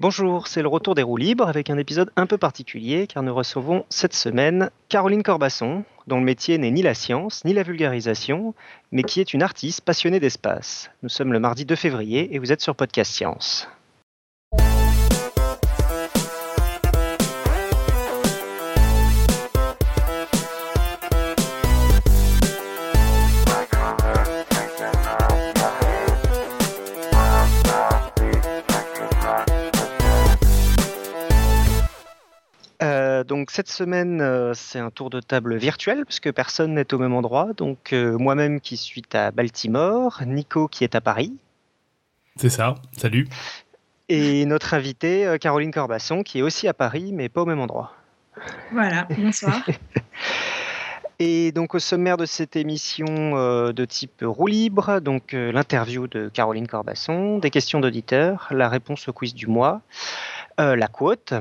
Bonjour, c'est le retour des roues libres avec un épisode un peu particulier car nous recevons cette semaine Caroline Corbasson, dont le métier n'est ni la science ni la vulgarisation, mais qui est une artiste passionnée d'espace. Nous sommes le mardi 2 février et vous êtes sur Podcast Science. Cette semaine, euh, c'est un tour de table virtuel puisque personne n'est au même endroit. Donc euh, moi-même qui suis à Baltimore, Nico qui est à Paris. C'est ça, salut. Et notre invitée, euh, Caroline Corbasson, qui est aussi à Paris, mais pas au même endroit. Voilà, bonsoir. Et donc au sommaire de cette émission de type roue libre, donc l'interview de Caroline Corbasson, des questions d'auditeurs, la réponse au quiz du mois, la quote,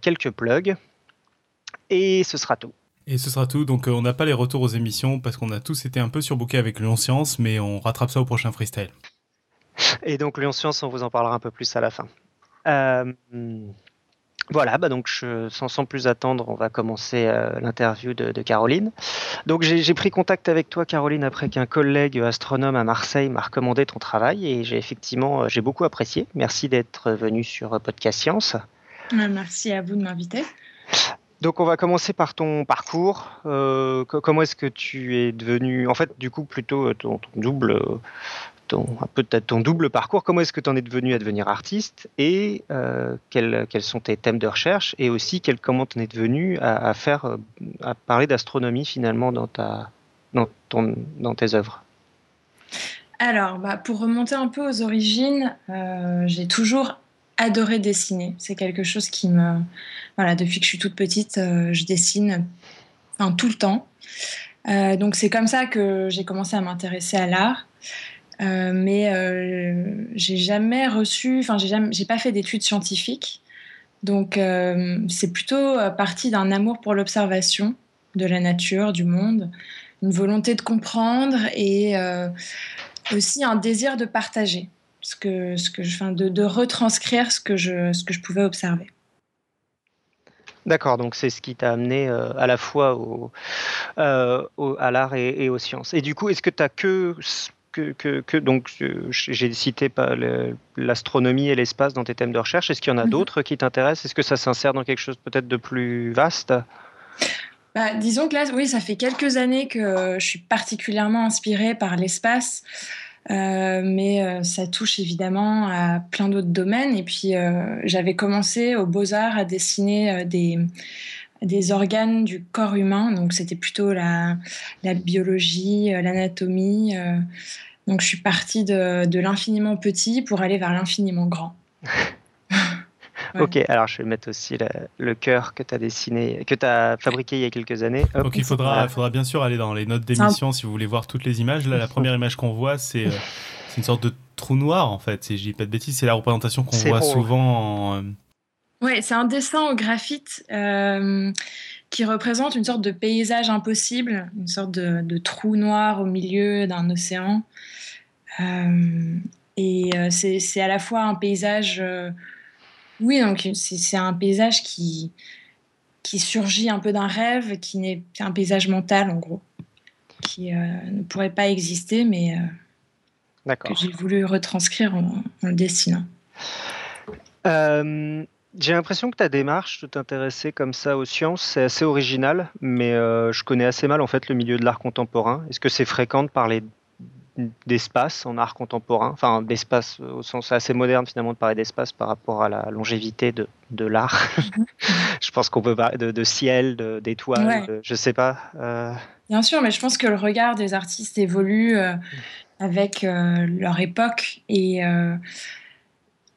quelques plugs, et ce sera tout. Et ce sera tout. Donc, euh, on n'a pas les retours aux émissions parce qu'on a tous été un peu surbookés avec Lyon Science, mais on rattrape ça au prochain freestyle. Et donc, Lyon Science, on vous en parlera un peu plus à la fin. Euh, voilà, bah donc je, sans, plus attendre, on va commencer euh, l'interview de, Caroline. Donc j'ai pris contact avec toi, Caroline, après qu'un collègue astronome à Marseille m'a recommandé ton travail et j'ai effectivement j'ai beaucoup apprécié. Merci d'être venu sur Podcast Science. Merci à vous de m'inviter. Donc on va commencer par ton parcours. Euh, comment est-ce que tu es devenu, en fait, du coup plutôt euh, ton, double, euh, ton, peut-être ton double parcours. Comment est-ce que tu en es devenu à devenir artiste et quels, sont tes thèmes de recherche et aussi comment tu en es devenu à, faire, à parler d'astronomie finalement dans ta, dans ton, dans tes œuvres? Alors, bah, pour remonter un peu aux origines, j'ai toujours adoré dessiner. C'est quelque chose qui me. Voilà, depuis que je suis toute petite, euh, je dessine enfin, tout le temps. Euh, donc c'est comme ça que j'ai commencé à m'intéresser à l'art. Euh, mais j'ai jamais reçu, enfin j'ai pas fait d'études scientifiques. Donc c'est plutôt parti d'un amour pour l'observation de la nature, du monde, une volonté de comprendre et aussi un désir de partager ce que, ce que je, de, de retranscrire ce que, je, ce que je pouvais observer. D'accord, donc c'est ce qui t'a amené euh, à la fois au, euh, à l'art et, aux sciences. Et du coup, est-ce que tu as que, que, que, donc j'ai cité l'astronomie et l'espace dans tes thèmes de recherche. Est-ce qu'il y en a mhm. d'autres qui t'intéressent? Est-ce que ça s'insère dans quelque chose peut-être de plus vaste? Bah, disons que là, oui, ça fait quelques années que je suis particulièrement inspirée par l'espace. Euh, mais euh, ça touche évidemment à plein d'autres domaines. Et puis, euh, j'avais commencé aux Beaux-Arts à dessiner des, des organes du corps humain. Donc, c'était plutôt la, la biologie, l'anatomie. donc, je suis partie de, de l'infiniment petit pour aller vers l'infiniment grand. Ok, alors je vais mettre aussi le cœur que tu as dessiné, que tu as fabriqué il y a quelques années. Donc il faudra, faudra bien sûr aller dans les notes d'émission si vous voulez voir toutes les images. Là, la première image qu'on voit, euh, c'est une sorte de trou noir en fait. Si je dis pas de bêtises, c'est la représentation qu'on voit souvent. En... Euh, ouais, c'est un dessin au graphite. Euh, qui représente une sorte de paysage impossible, une sorte de, trou noir au milieu d'un océan. et c'est à la fois un paysage oui, donc c'est un paysage qui, qui surgit un peu d'un rêve, qui n'est un paysage mental en gros, qui euh, ne pourrait pas exister, mais euh, que j'ai voulu retranscrire en, le dessinant. Euh, j'ai l'impression que ta démarche de t'intéresser comme ça aux sciences, c'est assez original, mais je connais assez mal en fait le milieu de l'art contemporain. Est-ce que c'est fréquent de parler d'espace en art contemporain, enfin d'espace au sens assez moderne finalement de parler d'espace par rapport à la longévité de, de l'art. Mhm. je pense qu'on peut parler de, ciel, d'étoiles, je sais pas. Euh. Bien sûr, mais je pense que le regard des artistes évolue euh, avec euh, leur époque et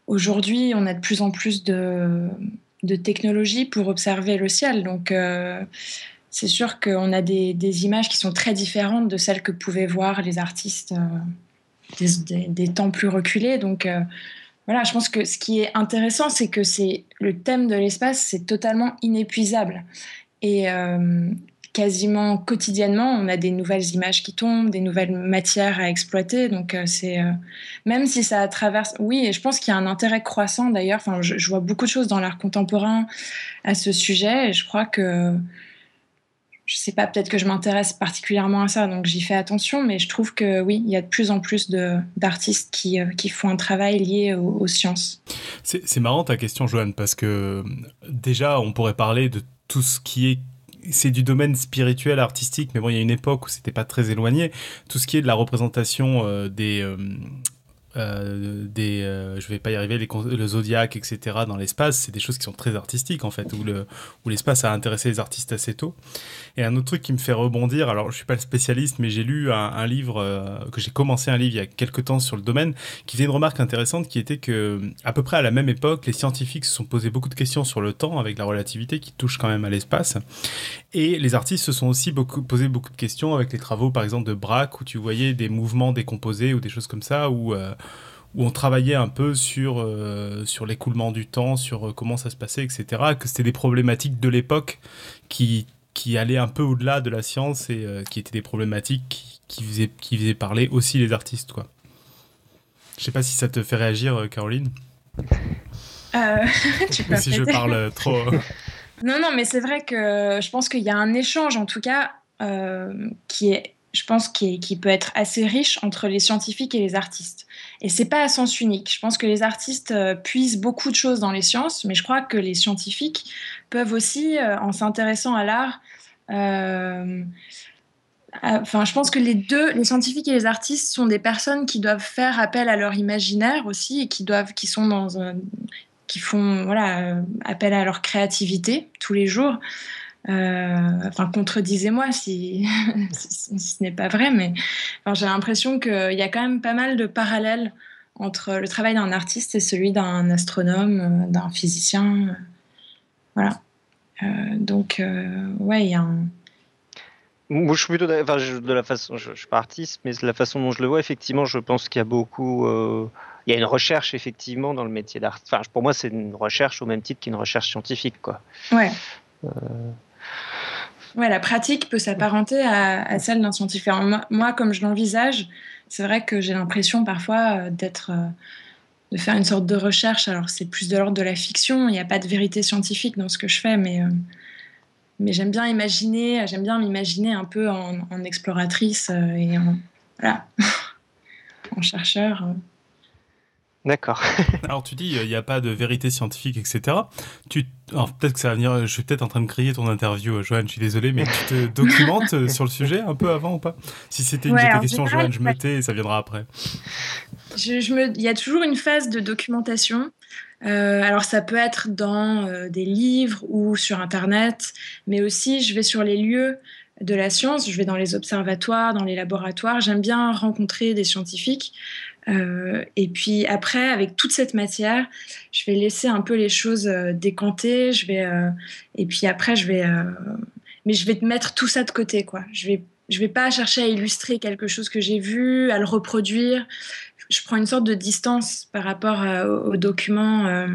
aujourd'hui on a de plus en plus de, de technologies pour observer le ciel, donc c'est sûr qu'on a des, images qui sont très différentes de celles que pouvaient voir les artistes euh, des, temps plus reculés. Donc euh, voilà, je pense que ce qui est intéressant, c'est que c'est le thème de l'espace, c'est totalement inépuisable. Et, euh, quasiment quotidiennement, on a des nouvelles images qui tombent, des nouvelles matières à exploiter. Donc, c'est même si ça traverse. Oui, et je pense qu'il y a un intérêt croissant d'ailleurs. Enfin, je, vois beaucoup de choses dans l'art contemporain à ce sujet, et je crois que je sais pas, peut-être que je m'intéresse particulièrement à ça, donc j'y fais attention, mais je trouve que oui, il y a de plus en plus d'artistes qui, euh, qui, font un travail lié aux, sciences. C'est marrant ta question, Joanne, parce que déjà, on pourrait parler de tout ce qui est c'est du domaine spirituel, artistique, mais bon, il y a une époque où c'était pas très éloigné. Tout ce qui est de la représentation euh, des, euh, euh, des, euh, je vais pas y arriver, les, le zodiaque, etc. dans l'espace, c'est des choses qui sont très artistiques en fait, où, le, où l'espace a intéressé les artistes assez tôt. Et un autre truc qui me fait rebondir, alors je suis pas le spécialiste, mais j'ai lu un, livre, euh, que j'ai commencé un livre il y a quelques temps sur le domaine, qui faisait une remarque intéressante qui était que, à peu près à la même époque, les scientifiques se sont posés beaucoup de questions sur le temps avec la relativité qui touche quand même à l'espace. Et les artistes se sont aussi beaucoup, posé beaucoup de questions avec les travaux, par exemple, de Braque, où tu voyais des mouvements décomposés ou des choses comme ça, où où on travaillait un peu sur, euh, sur l'écoulement du temps, sur euh, comment ça se passait, etc. Que c'était des problématiques de l'époque qui, qui allaient un peu au-delà de la science et euh, qui étaient des problématiques qui, faisaient, qui faisaient parler aussi les artistes. Quoi. Je sais pas si ça te fait réagir, Caroline. tu peux si je parle trop. non, non, mais c'est vrai que je pense qu'il y a un échange, en tout cas, qui est je pense, qui, qui, peut être assez riche entre les scientifiques et les artistes. Et c'est pas à sens unique. Je pense que les artistes euh, puisent beaucoup de choses dans les sciences, mais je crois que les scientifiques peuvent aussi, euh, en s'intéressant à l'art, euh, enfin, je pense que les deux, les scientifiques et les artistes, sont des personnes qui doivent faire appel à leur imaginaire aussi et qui doivent, qui sont dans qui font voilà appel à leur créativité tous les jours. Euh, enfin, contredisez-moi si, ce n'est pas vrai, mais j'ai l'impression qu'il y a quand même pas mal de parallèles entre le travail d'un artiste et celui d'un astronome, euh, d'un physicien. Euh, voilà. donc, ouais, il y a un. Moi, je suis plutôt enfin, de la façon, je, suis pas artiste, mais de la façon dont je le vois, effectivement, je pense qu'il y a beaucoup, il y a une recherche effectivement dans le métier d'art. Enfin, pour moi, c'est une recherche au même titre qu'une recherche scientifique, quoi. Ouais. Ouais, la pratique peut s'apparenter à, celle d'un scientifique. moi, comme je l'envisage, c'est vrai que j'ai l'impression parfois euh, d'être, euh, de faire une sorte de recherche. Alors c'est plus de l'ordre de la fiction. Il n'y a pas de vérité scientifique dans ce que je fais, mais euh, mais j'aime bien imaginer, j'aime bien m'imaginer un peu en, exploratrice et en voilà, en chercheur. D'accord. Alors tu dis il n'y a pas de vérité scientifique, etc. Tu, peut-être que ça va venir. Je suis peut-être en train de crier ton interview, euh, Joanne. Je suis désolé, mais tu te documentes euh, sur le sujet un peu avant ou pas? Si c'était une de tes questions, Joanne, je me tais et ça viendra après. Je, me... Il y a toujours une phase de documentation. Euh, alors ça peut être dans des livres ou sur Internet, mais aussi je vais sur les lieux de la science, je vais dans les observatoires, dans les laboratoires. J'aime bien rencontrer des scientifiques. Euh, et puis après, avec toute cette matière, je vais laisser un peu les choses euh, décanter. Je vais, euh, et puis après, je vais, mais je vais mettre tout ça de côté, quoi. Je vais, je vais pas chercher à illustrer quelque chose que j'ai vu, à le reproduire. Je prends une sorte de distance par rapport aux documents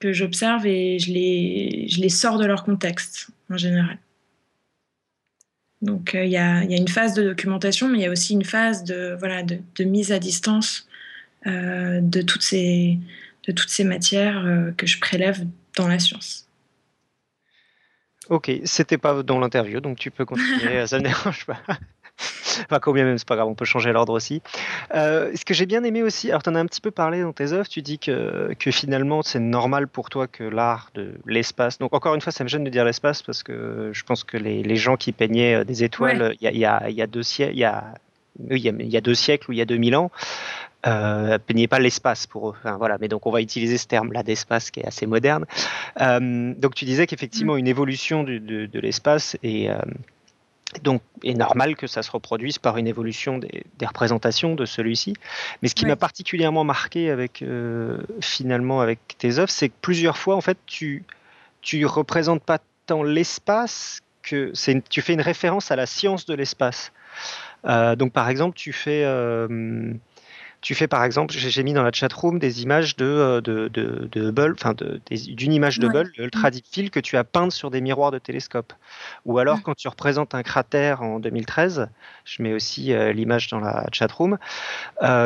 que j'observe et je les, je les sors de leur contexte en général. Donc euh, il y, a, une phase de documentation, mais il y a aussi une phase de, voilà, de, mise à distance euh, de, toutes ces, de toutes ces matières euh, que je prélève dans la science. Ok, c'était pas dans l'interview, donc tu peux continuer, ça ne dérange pas. enfin, combien même, c'est pas grave, on peut changer l'ordre aussi. Euh, ce que j'ai bien aimé aussi, alors tu en as un petit peu parlé dans tes œuvres, tu dis que, que finalement c'est normal pour toi que l'art de l'espace, donc encore une fois, ça me gêne de dire l'espace parce que je pense que les, les gens qui peignaient euh, des étoiles il y, a, y, a, deux siècles, il y a, il y a deux siècles ou il y a 2000 ans, euh, peignaient pas l'espace pour eux. Enfin, voilà, mais donc on va utiliser ce terme-là d'espace qui est assez moderne. Euh, donc tu disais qu'effectivement mm. une évolution de, de, l'espace et donc, est normal que ça se reproduise par une évolution des, représentations de celui-ci. Mais ce qui m'a particulièrement marqué avec euh, finalement avec tes œuvres, c'est que plusieurs fois, en fait, tu tu représentes pas tant l'espace que tu fais une référence à la science de l'espace. Euh, donc, par exemple, tu fais euh, tu fais par exemple, j'ai mis dans la chat room des images de, de, de, de Hubble, enfin d'une image de Hubble, ultra deep field que tu as peinte sur des miroirs de télescope. Ou alors quand tu représentes un cratère en 2013, je mets aussi l'image dans la chat room,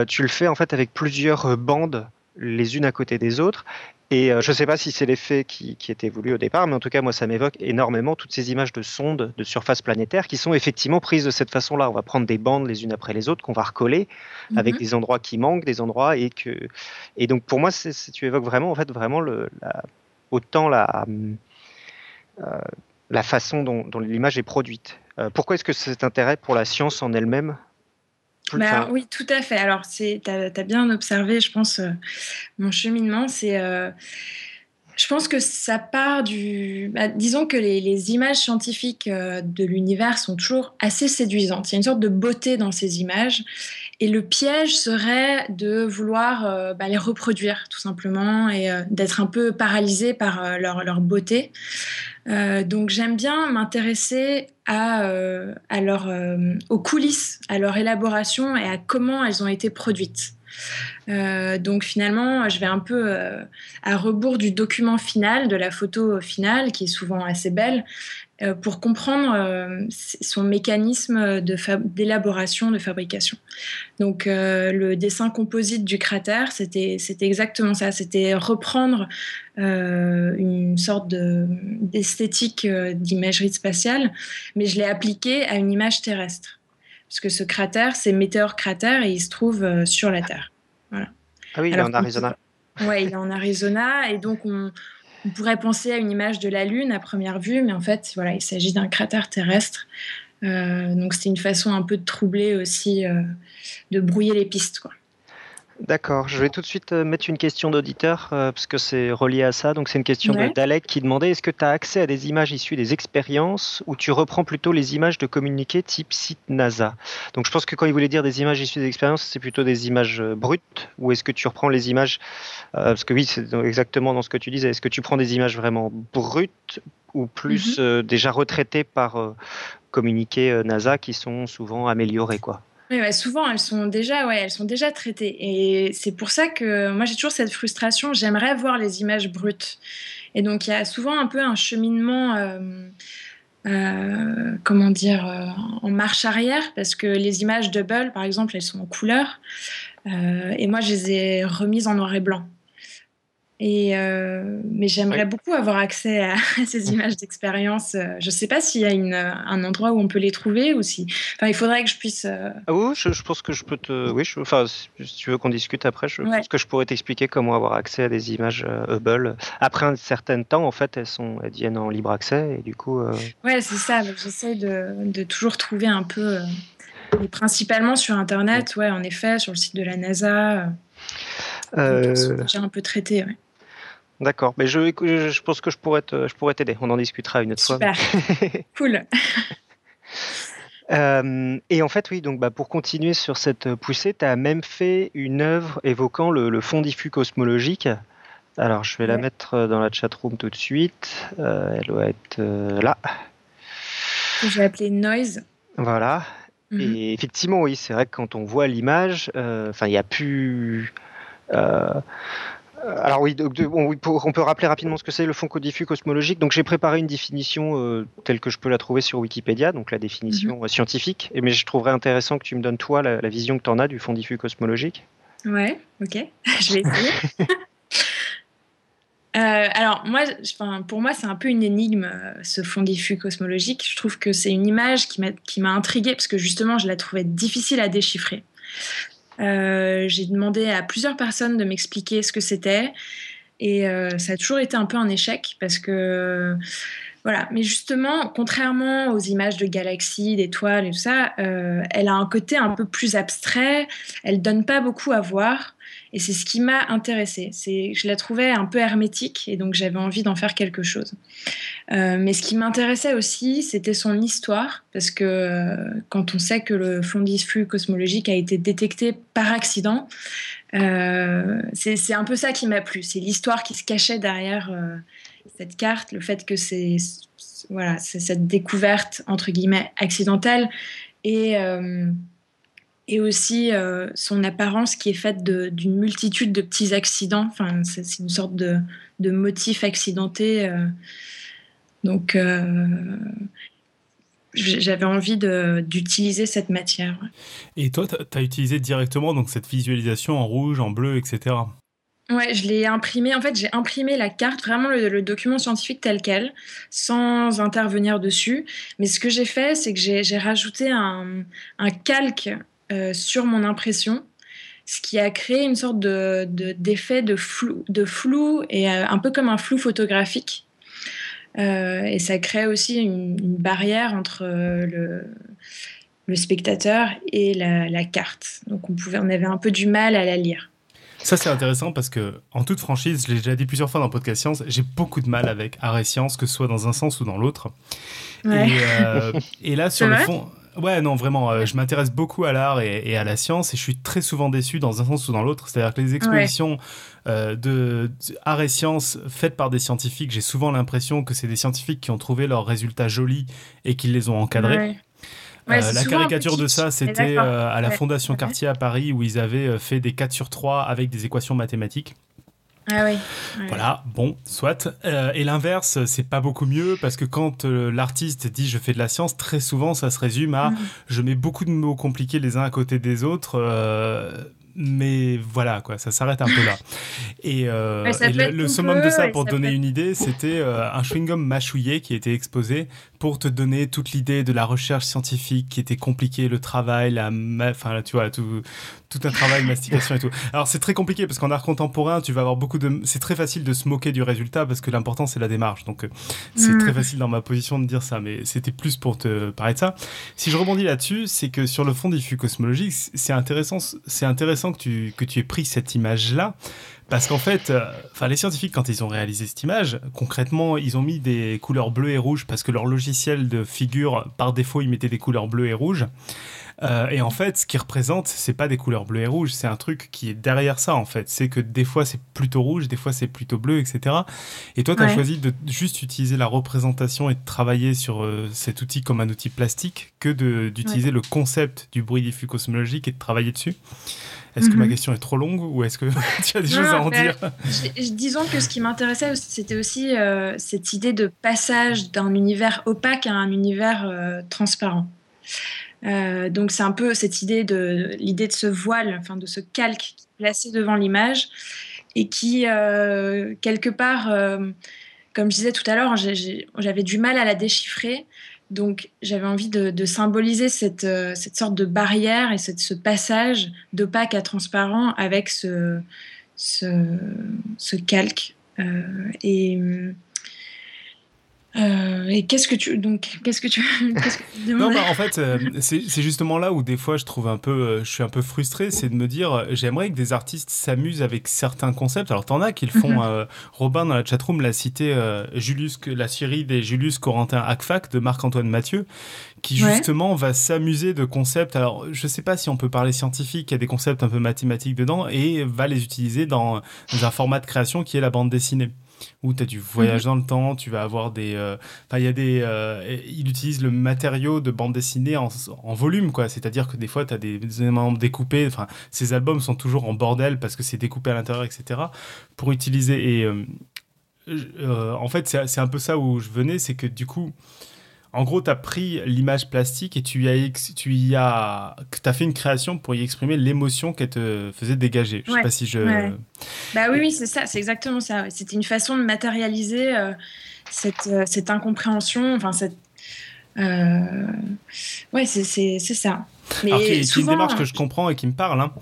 tu le fais en fait avec plusieurs bandes les unes à côté des autres et euh, je ne sais pas si c'est l'effet qui, qui, était voulu au départ, mais en tout cas, moi, ça m'évoque énormément toutes ces images de sondes de surface planétaire qui sont effectivement prises de cette façon-là. On va prendre des bandes les unes après les autres qu'on va recoller avec mhm. des endroits qui manquent, des endroits et que. Et donc, pour moi, tu évoques vraiment, en fait, vraiment le, la, autant la, euh, la façon dont, dont l'image est produite. Euh, pourquoi est-ce que cet intérêt pour la science en elle-même bah, oui, tout à fait. Alors, tu as, bien observé, je pense, euh, mon cheminement. C'est, euh, je pense que ça part du... Bah, disons que les, images scientifiques euh, de l'univers sont toujours assez séduisantes. Il y a une sorte de beauté dans ces images. Et le piège serait de vouloir bah, les reproduire, tout simplement, et d'être un peu paralysé par leur, leur, beauté. Euh, donc j'aime bien m'intéresser à, euh, euh, aux coulisses, à leur élaboration et à comment elles ont été produites. donc finalement, je vais un peu à rebours du document final, de la photo finale, qui est souvent assez belle, euh, pour comprendre euh, son mécanisme d'élaboration, de, fabrication. Donc euh, le dessin composite du cratère, c'était exactement ça, c'était reprendre une sorte d'esthétique d'imagerie spatiale, mais je l'ai appliqué à une image terrestre. Parce que ce cratère, c'est météore cratère et il se trouve sur la Terre. Voilà. Ah oui, il est en Arizona. Oui, il est en Arizona et donc on, on pourrait penser à une image de la Lune à première vue, mais en fait, voilà, il s'agit d'un cratère terrestre. Euh, donc c'est une façon un peu de troubler aussi, euh, de brouiller les pistes. Quoi. D'accord, je vais tout de suite euh, mettre une question d'auditeur euh, parce que c'est relié à ça. Donc c'est une question d'Alec qui demandait est-ce que tu as accès à des images issues des expériences ou tu reprends plutôt les images de communiqués type site NASA? Donc je pense que quand il voulait dire des images issues des expériences, c'est plutôt des images euh, brutes ou est-ce que tu reprends les images parce que oui, c'est exactement dans ce que tu disais. Est-ce que tu prends des images vraiment brutes ou plus mm-hmm. déjà retraitées par communiqués NASA qui sont souvent améliorées quoi? Oui, souvent elles sont déjà, ouais, elles sont déjà traitées. Et c'est pour ça que moi j'ai toujours cette frustration. J'aimerais voir les images brutes. Et donc il y a souvent un peu un cheminement, euh, euh, comment dire, euh, en marche arrière, parce que les images double, par exemple, elles sont en couleur. et moi je les ai remises en noir et blanc. Et euh, mais j'aimerais beaucoup avoir accès à, ces images d'expérience. Euh, je ne sais pas s'il y a une, un endroit où on peut les trouver ou si. Enfin, il faudrait que je puisse. Euh, ah oui, je, pense que je peux te. Oui, je... enfin, si tu veux qu'on discute après, je pense que je pourrais t'expliquer comment avoir accès à des images Hubble. Après un certain temps, en fait, elles sont, elles viennent en libre accès et du coup. Ouais, c'est ça. J'essaie de, de, toujours trouver un peu, et principalement sur Internet. Ouais, en effet, sur le site de la NASA. Déjà un peu traité. Ouais. D'accord, mais je, je, pense que je pourrais je pourrais t'aider. On en discutera une autre Super. fois. cool. Euh, et en fait, oui, donc bah, pour continuer sur cette poussée, tu as même fait une œuvre évoquant le, fond diffus cosmologique. Alors, je vais la mettre dans la chat room tout de suite. Euh, elle doit être euh, là. Je vais appeler Noise. Voilà. Mhm. Et effectivement, oui, c'est vrai que quand on voit l'image, enfin, il n'y a plus. Euh, alors oui, on, peut rappeler rapidement ce que c'est le fond diffus cosmologique. Donc j'ai préparé une définition euh, telle que je peux la trouver sur Wikipédia, donc la définition mhm. euh, scientifique. Et, mais je trouverais intéressant que tu me donnes toi la, vision que tu en as du fond diffus cosmologique. Ouais, ok, je vais essayer. alors moi, pour moi, c'est un peu une énigme ce fond diffus cosmologique. Je trouve que c'est une image qui m'a intriguée parce que justement, je la trouvais difficile à déchiffrer. Euh, j'ai demandé à plusieurs personnes de m'expliquer ce que c'était. Et euh, ça a toujours été un peu un échec parce que. Voilà, mais justement, contrairement aux images de galaxies, d'étoiles et tout ça, euh, elle a un côté un peu plus abstrait, elle donne pas beaucoup à voir. Et c'est ce qui m'a intéressée. Je la trouvais un peu hermétique et donc j'avais envie d'en faire quelque chose. Euh, mais ce qui m'intéressait aussi, c'était son histoire, parce que euh, quand on sait que le fond diffus cosmologique a été détecté par accident, euh, c'est, un peu ça qui m'a plu. C'est l'histoire qui se cachait derrière cette carte, le fait que c'est voilà, cette découverte entre guillemets accidentelle et et aussi son apparence qui est faite d'une multitude de petits accidents. Enfin, c'est une sorte de, de motif accidenté. donc, j'avais envie d'utiliser cette matière. Et toi, tu as utilisé directement donc, cette visualisation en rouge, en bleu, etc. Ouais, je l'ai imprimé. En fait, j'ai imprimé la carte, vraiment le, document scientifique tel quel, sans intervenir dessus. Mais ce que j'ai fait, c'est que j'ai rajouté un, un calque euh, sur mon impression, ce qui a créé une sorte d'effet de, de, flou, de flou et euh, un peu comme un flou photographique. Euh, et ça crée aussi une, barrière entre le, le, spectateur et la, carte. Donc on, pouvait, on avait un peu du mal à la lire. Ça, c'est intéressant parce que, en toute franchise, je l'ai déjà dit plusieurs fois dans Podcast Science, j'ai beaucoup de mal avec art et science, que ce soit dans un sens ou dans l'autre. Et, euh, et, là, sur le fond. Ouais, non, vraiment, je m'intéresse beaucoup à l'art et, à la science et je suis très souvent déçu dans un sens ou dans l'autre. C'est-à-dire que les expositions euh, de, art et sciences faites par des scientifiques, j'ai souvent l'impression que c'est des scientifiques qui ont trouvé leurs résultats jolis et qui les ont encadrés. Euh, la caricature de ça, c'était euh, à la Fondation Cartier à Paris où ils avaient fait des 4 sur 3 avec des équations mathématiques. Ah oui. Voilà, bon, soit. et l'inverse, c'est pas beaucoup mieux parce que quand l'artiste dit je fais de la science, très souvent ça se résume à mm. je mets beaucoup de mots compliqués les uns à côté des autres mais voilà, quoi, ça s'arrête un peu là. Et, euh, le, summum de ça, pour donner une idée, c'était euh, un chewing-gum mâchouillé qui était exposé pour te donner toute l'idée de la recherche scientifique qui était compliquée, le travail, la, enfin, tu vois, tout, tout un travail, mastication et tout. Alors c'est très compliqué parce qu'en art contemporain, tu vas avoir beaucoup de, c'est très facile de se moquer du résultat parce que l'important c'est la démarche. Donc euh, c'est très mm. facile dans ma position de dire ça, mais c'était plus pour te parler de ça. Si je rebondis là-dessus, c'est que sur le fond diffus cosmologique, c'est intéressant, c'est intéressant que tu que tu aies pris cette image là parce qu'en fait, euh, enfin les scientifiques, quand ils ont réalisé cette image, concrètement, ils ont mis des couleurs bleues et rouges parce que leur logiciel de figure, par défaut, il mettait des couleurs bleues et rouges. Euh, et en fait, ce qui représente, c'est pas des couleurs bleues et rouges, c'est un truc qui est derrière ça, en fait. C'est que des fois, c'est plutôt rouge, des fois, c'est plutôt bleu, etc. Et toi, tu as choisi de juste utiliser la représentation et de travailler sur euh, cet outil comme un outil plastique que d'utiliser le concept du bruit diffus cosmologique et de travailler dessus. Est-ce que ma mhm. question est trop longue ou est-ce que tu as des choses à en dire Disons que ce qui m'intéressait, c'était aussi euh, cette idée de passage d'un univers opaque à un univers euh, transparent. Euh, donc c'est un peu cette idée de l'idée de ce voile, enfin de ce calque placé devant l'image et qui quelque part, comme je disais tout à l'heure, j'avais du mal à la déchiffrer donc j'avais envie de, symboliser euh, cette, sorte de barrière et ce passage d'opaque à transparent avec ce, calque. Euh, et euh, et qu'est-ce que tu donc qu'est-ce que tu, non bah, en fait euh, c'est justement là où des fois je trouve un peu euh, je suis un peu frustré c'est de me dire j'aimerais que des artistes s'amusent avec certains concepts. Alors t'en as qui le font mhm. Robin dans la chatroom l'a cité Julius la série des Julius Corentin Acfac de Marc-Antoine Mathieu qui justement va s'amuser de concepts. Alors je sais pas si on peut parler scientifique il y a des concepts un peu mathématiques dedans et va les utiliser dans un format de création qui est la bande dessinée où tu as du voyage mhm. dans le temps, tu vas avoir des... Euh, enfin, il y a des... Euh, il utilise le matériau de bande dessinée en, volume, quoi. C'est-à-dire que des fois, tu as des, éléments découpés. Enfin, ces albums sont toujours en bordel parce que c'est découpé à l'intérieur, etc. Pour utiliser... Et euh, en fait, c'est un peu ça où je venais, c'est que du coup... En gros, tu as pris l'image plastique et tu y as, tu y as, as fait une création pour y exprimer l'émotion qu'elle te faisait dégager. Je sais pas si je. Bah oui, oui, c'est ça, c'est exactement ça. C'était une façon de matérialiser euh, cette, euh, cette, incompréhension, enfin cette. Euh... Ouais, c'est ça. Mais Alors, c'est une démarche que je comprends et qui me parle. Hein.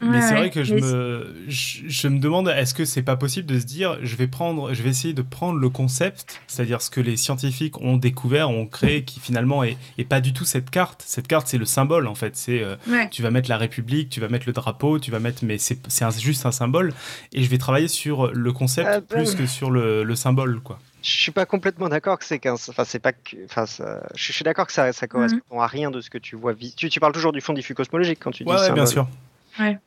mais c'est vrai que je me, je, me demande, est-ce que c'est pas possible de se dire, je vais prendre, je vais essayer de prendre le concept, c'est-à-dire ce que les scientifiques ont découvert, ont créé, qui finalement est, pas du tout cette carte. Cette carte, c'est le symbole en fait. C'est, euh, tu vas mettre la République, tu vas mettre le drapeau, tu vas mettre, mais c'est, juste un symbole. Et je vais travailler sur le concept ah, plus que sur le, le symbole, quoi je suis pas complètement d'accord que c'est qu'un. Enfin, c'est pas que. Enfin, je suis d'accord que ça, ça correspond mhm. à rien de ce que tu vois. Tu, tu parles toujours du fond diffus cosmologique quand tu dis. Ouais, bien sûr.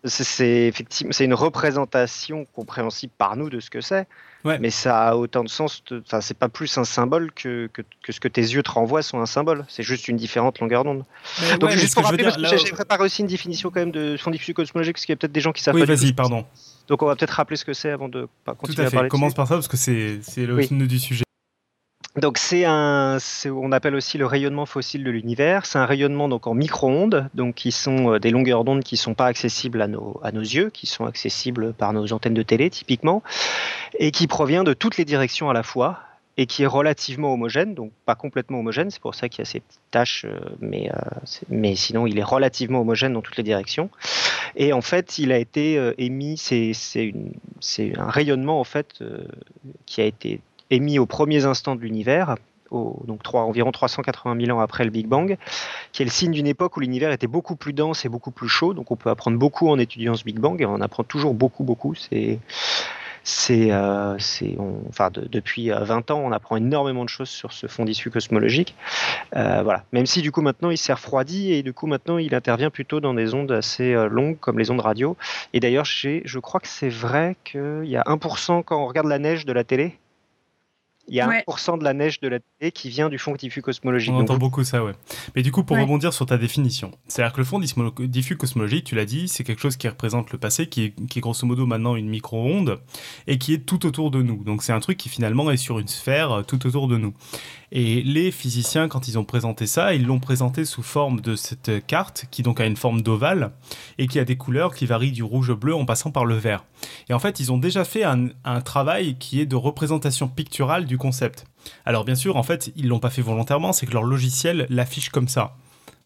C'est effectivement c'est une représentation compréhensible par nous de ce que c'est. Mais ça a autant de sens. Enfin, c'est pas plus un symbole que, que, ce que tes yeux te renvoient sont un symbole. C'est juste une différente longueur d'onde. Donc, juste pour rappeler, j'ai préparé aussi une définition quand même de fond diffus cosmologique, parce qu'il y a peut-être des gens qui savent oui, vas-y, pardon. Donc, on va peut-être rappeler ce que c'est avant de continuer Tout à, fait. parler. Commence par ça, parce que c'est le nœud du sujet. Donc c'est un, on appelle aussi le rayonnement fossile de l'univers. C'est un rayonnement donc en micro-ondes, donc qui sont euh, des longueurs d'onde qui sont pas accessibles à nos, à nos yeux, qui sont accessibles par nos antennes de télé typiquement, et qui provient de toutes les directions à la fois et qui est relativement homogène, donc pas complètement homogène. C'est pour ça qu'il y a ces petites taches, euh, mais, euh, mais sinon il est relativement homogène dans toutes les directions. Et en fait, il a été émis, c'est un rayonnement en fait qui a été émis aux premiers instants de l'univers, donc 3, environ 380 000 ans après le Big Bang, qui est le signe d'une époque où l'univers était beaucoup plus dense et beaucoup plus chaud. Donc on peut apprendre beaucoup en étudiant ce Big Bang, on apprend toujours beaucoup, beaucoup. C'est, euh, enfin, depuis 20 euh, ans, on apprend énormément de choses sur ce fond d'issue cosmologique. Euh, voilà. Même si du coup maintenant il s'est refroidi et du coup maintenant il intervient plutôt dans des ondes assez longues comme les ondes radio. Et d'ailleurs, je crois que c'est vrai qu'il y a 1% quand on regarde la neige de la télé. Il y a 1% de la neige de la télé qui vient du fond diffus cosmologique. On entend beaucoup ça, ouais. Mais du coup, pour rebondir sur ta définition, c'est-à-dire que le fond diffus cosmologique, tu l'as dit, c'est quelque chose qui représente le passé, qui est, qui est grosso modo maintenant une micro-onde, et qui est tout autour de nous. Donc c'est un truc qui finalement est sur une sphère euh, tout autour de nous. Et les physiciens, quand ils ont présenté ça, ils l'ont présenté sous forme de cette carte, qui donc a une forme d'ovale, et qui a des couleurs qui varient du rouge au bleu en passant par le vert. Et en fait, ils ont déjà fait un, travail qui est de représentation picturale du concept. Alors bien sûr, en fait, ils l'ont pas fait volontairement, c'est que leur logiciel l'affiche comme ça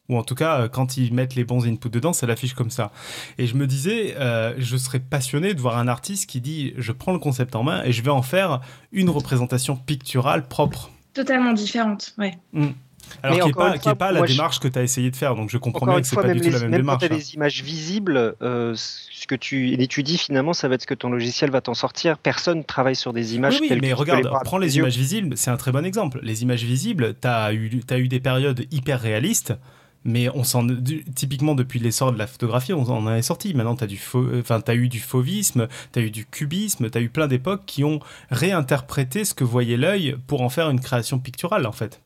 ou en tout cas quand ils mettent les bons inputs dedans, ça l'affiche comme ça. Et je me disais, euh, je serais passionné de voir un artiste qui dit, je prends le concept en main et je vais en faire une représentation picturale propre totalement différente. Ouais. Mm. Alors qui n'est pas, la démarche que tu as essayé de faire, donc je comprends bien que c'est pas du tout la même démarche. Quand tu as des images visibles, euh, ce que tu étudies finalement, ça va être ce que ton logiciel va t'en sortir. Personne travaille sur des images. Oui, mais regarde, prends les images visibles, c'est un très bon exemple. Les images visibles, tu as, as eu des périodes hyper réalistes mais on s'en typiquement depuis l'essor de la photographie on en est sorti maintenant tu as du enfin as eu du fauvisme tu as eu du cubisme tu as eu plein d'époques qui ont réinterprété ce que voyait l'œil pour en faire une création picturale en fait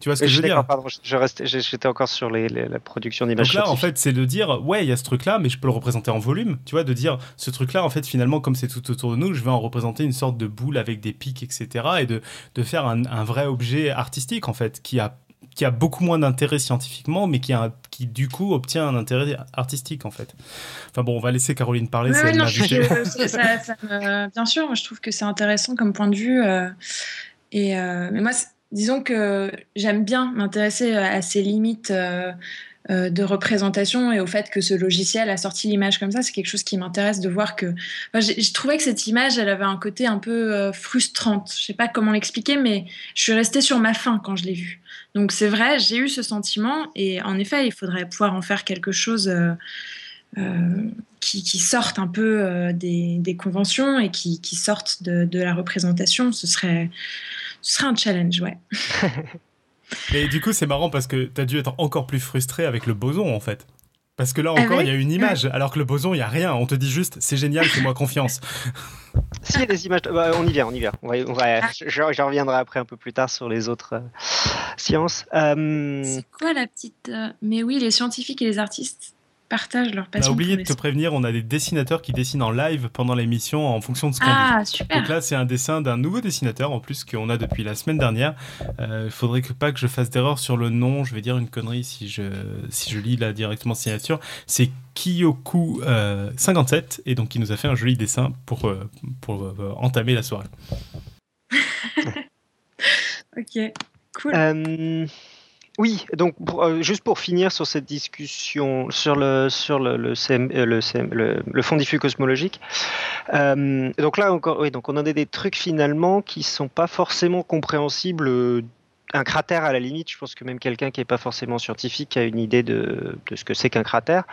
tu vois ce que je, veux dire pardon, j'étais encore sur la production d'images. Donc là, en fait, c'est de dire, ouais, il y a ce truc-là, mais je peux le représenter en volume. Tu vois, de dire, ce truc-là, en fait, finalement, comme c'est tout autour de nous, je vais en représenter une sorte de boule avec des pics, etc. Et de, de faire un, un vrai objet artistique, en fait, qui a qui a beaucoup moins d'intérêt scientifiquement, mais qui, a, qui du coup obtient un intérêt artistique en fait. Enfin bon, on va laisser Caroline parler. bien sûr, moi, je trouve que c'est intéressant comme point de vue. Euh, et euh, mais moi, disons que j'aime bien m'intéresser à ces limites. Euh, de représentation et au fait que ce logiciel a sorti l'image comme ça, c'est quelque chose qui m'intéresse de voir que. Je trouvais que cette image, elle avait un côté un peu frustrante. Je sais pas comment l'expliquer, mais je suis restée sur ma faim quand je l'ai vue. Donc c'est vrai, j'ai eu ce sentiment et en effet, il faudrait pouvoir en faire quelque chose euh, euh, qui, sorte un peu euh, des, conventions et qui, sorte de, la représentation. Ce serait, ce serait un challenge, ouais. et du coup, c'est marrant parce que tu as dû être encore plus frustré avec le boson en fait. Parce que là encore, il y a une image, alors que le boson, il n'y a rien. On te dit juste, c'est génial, fais-moi confiance. si, il y a des images. Bah, on y vient, on y vient. On va, ah. J'en reviendrai après un peu plus tard sur les autres euh, sciences. Euh, c'est quoi la petite. Euh, mais oui, les scientifiques et les artistes partagent leur passion. On a oublié de te prévenir, on a des dessinateurs qui dessinent en live pendant l'émission en fonction de ce qu'on ah, dit. Super. Donc là, c'est un dessin d'un nouveau dessinateur en plus qu'on a depuis la semaine dernière. Il euh, faudrait que pas que je fasse d'erreur sur le nom. Je vais dire une connerie si je si je lis là directement signature. C'est Kiyoku 57 et donc il nous a fait un joli dessin pour euh, pour euh, entamer la soirée. ok, cool. Oui, donc euh, juste pour finir sur cette discussion sur le sur le le, euh, le, fond diffus cosmologique. Euh, donc là encore, oui, donc on a des, trucs finalement qui sont pas forcément compréhensibles. Un cratère à la limite, je pense que même quelqu'un qui n'est pas forcément scientifique a une idée de, de ce que c'est qu'un cratère.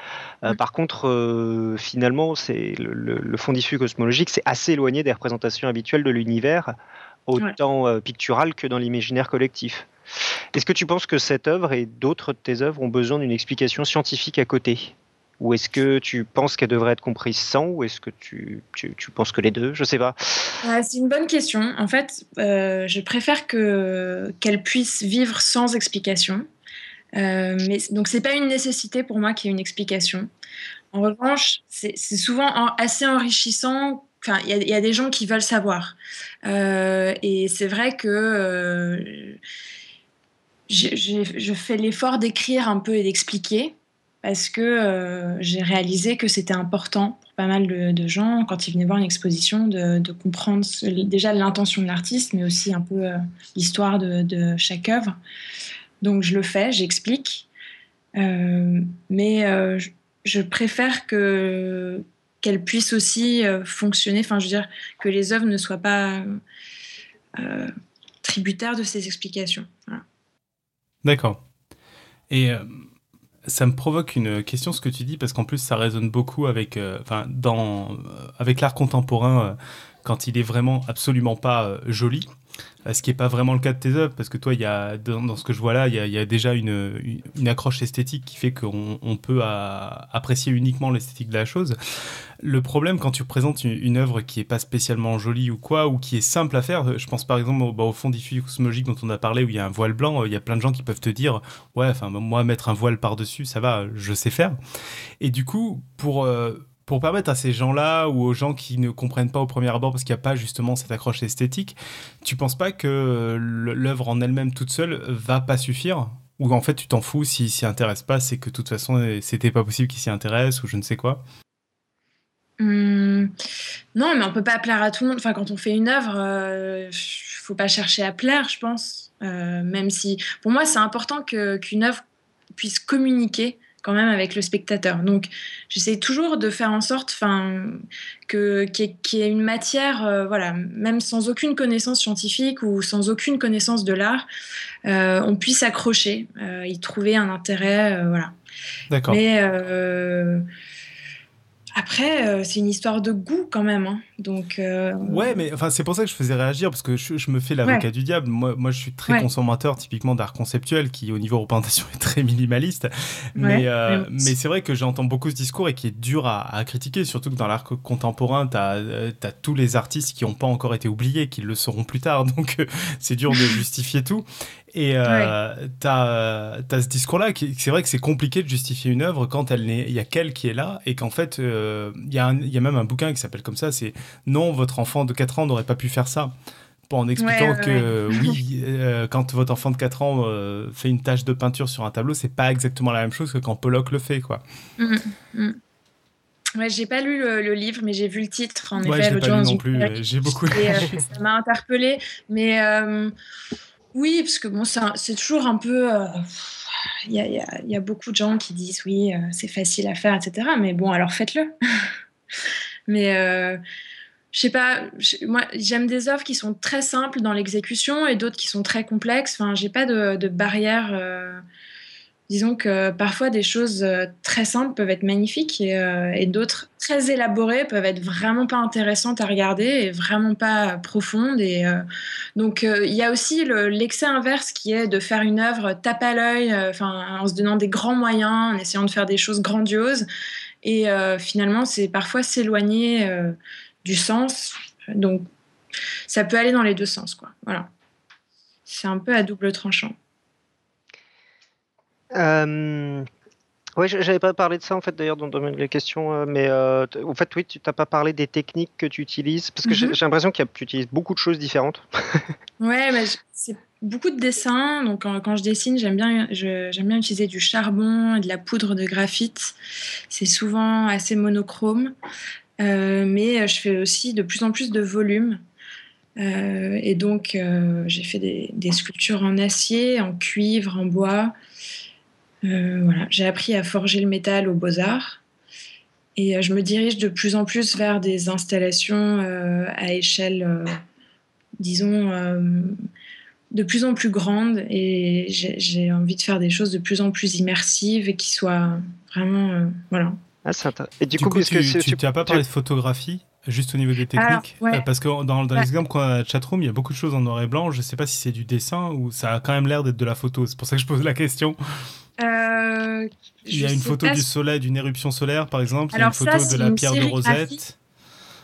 Par contre, finalement, c'est le, le, fond diffus cosmologique, c'est assez éloigné des représentations habituelles de l'univers, autant pictural que dans l'imaginaire collectif. Est-ce que tu penses que cette œuvre et d'autres de tes œuvres ont besoin d'une explication scientifique à côté? Ou est-ce que tu penses qu'elle devrait être comprise sans Ou est-ce que tu, tu, penses que les deux? Je sais pas. c'est une bonne question. En fait, euh, je préfère que, qu'elle puisse vivre sans explication. Euh, mais, donc, c'est pas une nécessité pour moi qu'il y ait une explication. En revanche, c'est, souvent assez enrichissant Enfin, il y, a des gens qui veulent savoir. Euh, et c'est vrai que euh, je fais l'effort d'écrire un peu et d'expliquer parce que euh, j'ai réalisé que c'était important pour pas mal de, gens, quand ils venaient voir une exposition, de, comprendre déjà l'intention de l'artiste, mais aussi un peu l'histoire de, chaque œuvre. Donc je le fais, j'explique. mais je préfère que qu'elle puisse aussi euh, fonctionner, enfin je veux dire que les œuvres ne soient pas euh, tributaires de ces explications. D'accord. Et euh, ça me provoque une question ce que tu dis parce qu'en plus ça résonne beaucoup avec, avec l'art contemporain quand il est vraiment absolument pas joli. Ce qui n'est pas vraiment le cas de tes œuvres, parce que toi, y a, dans, ce que je vois là, il y a, déjà une, une, accroche esthétique qui fait qu'on on peut apprécier uniquement l'esthétique de la chose. Le problème, quand tu présentes une, œuvre qui n'est pas spécialement jolie ou quoi, ou qui est simple à faire, je pense par exemple au, bah, fond diffus cosmologique dont on a parlé, où il y a un voile blanc, il y a plein de gens qui peuvent te dire, ouais, moi, mettre un voile par-dessus, ça va, je sais faire. Et du coup, pour... Euh, pour permettre à ces gens-là ou aux gens qui ne comprennent pas au premier abord parce qu'il n'y a pas justement cette accroche esthétique, tu penses pas que l'œuvre en elle-même toute seule va pas suffire? Ou en fait tu t'en fous s'il s'y intéresse pas, c'est que de toute façon c'était pas possible qu'il s'y intéresse ou je ne sais quoi? Mmh. Non, mais on peut pas plaire à tout le monde. Enfin, quand on fait une œuvre, euh, faut pas chercher à plaire, je pense. Euh, même si, pour moi, c'est important qu'une œuvre puisse communiquer quand même avec le spectateur. Donc, j'essaie toujours de faire en sorte, qu'il y, ait une matière, euh, voilà, même sans aucune connaissance scientifique ou sans aucune connaissance de l'art, euh, on puisse accrocher, euh, y trouver un intérêt, voilà. D'accord. Mais après, euh, c'est une histoire de goût quand même. Hein. Donc, euh, Ouais, mais enfin, c'est pour ça que je faisais réagir, parce que je, me fais l'avocat du diable. Moi, moi, je suis très consommateur typiquement d'art conceptuel, qui au niveau représentation est très minimaliste. Mais, euh, mais c'est vrai que j'entends beaucoup ce discours et qui est dur à, à critiquer, surtout que dans l'art contemporain, tu as, as, tous les artistes qui n'ont pas encore été oubliés, qui le seront plus tard. Donc, c'est dur de justifier tout. Et euh, tu as, ce discours-là, c'est vrai que c'est compliqué de justifier une œuvre quand il y a qu'elle qui est là, et qu'en fait, euh, il y, y, a même un bouquin qui s'appelle comme ça, c'est « Non, votre enfant de 4 ans n'aurait pas pu faire ça ». En expliquant que oui, euh, quand votre enfant de 4 ans fait une tache de peinture sur un tableau, c'est pas exactement la même chose que quand Pollock le fait, quoi. Mmh, mmh. Ouais, j'ai pas lu le, livre, mais j'ai vu le titre. En effet, l'autre non plus. J'ai beaucoup. Et, ça m'a interpellée, mais oui, parce que bon, c'est toujours un peu. Euh, il y, a, beaucoup de gens qui disent oui, euh, c'est facile à faire, etc. Mais bon, alors faites-le. mais euh, je sais pas, moi j'aime des œuvres qui sont très simples dans l'exécution et d'autres qui sont très complexes. Enfin, j'ai pas de, barrière disons que parfois des choses euh, très simples peuvent être magnifiques euh, et, d'autres très élaborées peuvent être vraiment pas intéressantes à regarder et vraiment pas profondes. Et euh, donc il y a aussi l'excès inverse qui est de faire une œuvre tape à l'œil, en se donnant des grands moyens, en essayant de faire des choses grandioses. Et finalement, c'est parfois s'éloigner du sens. Donc ça peut aller dans les deux sens, quoi. Voilà. C'est un peu à double tranchant. Euh, oui, j'avais pas parlé de ça en fait d'ailleurs dans le domaine de la question, euh, mais euh, en fait oui, tu t'as pas parlé des techniques que tu utilises parce que j'ai mhm. l'impression que tu utilises beaucoup de choses différentes. ouais, mais c'est beaucoup de dessins. Donc quand, je dessine, j'aime bien, j'aime bien utiliser du charbon et de la poudre de graphite. C'est souvent assez monochrome, mais je fais aussi de plus en plus de volume. et donc j'ai fait des, sculptures en acier, en cuivre, en bois. Euh, voilà, j'ai appris à forger le métal aux beaux-arts. Et euh, je me dirige de plus en plus vers des installations euh, à échelle, disons, de plus en plus grande. Et j'ai envie de faire des choses de plus en plus immersives et qui soient vraiment. voilà. Ah, et du, coup, tu n'as pas parlé de photographie Juste au niveau des techniques Parce que dans, dans l'exemple qu'on a chatroom, il y a beaucoup de choses en noir et blanc. Je ne sais pas si c'est du dessin ou ça a quand même l'air d'être de la photo. C'est pour ça que je pose la question. Euh, il y a une photo du soleil, d'une éruption solaire, par exemple. il y a une photo de la pierre de Rosette.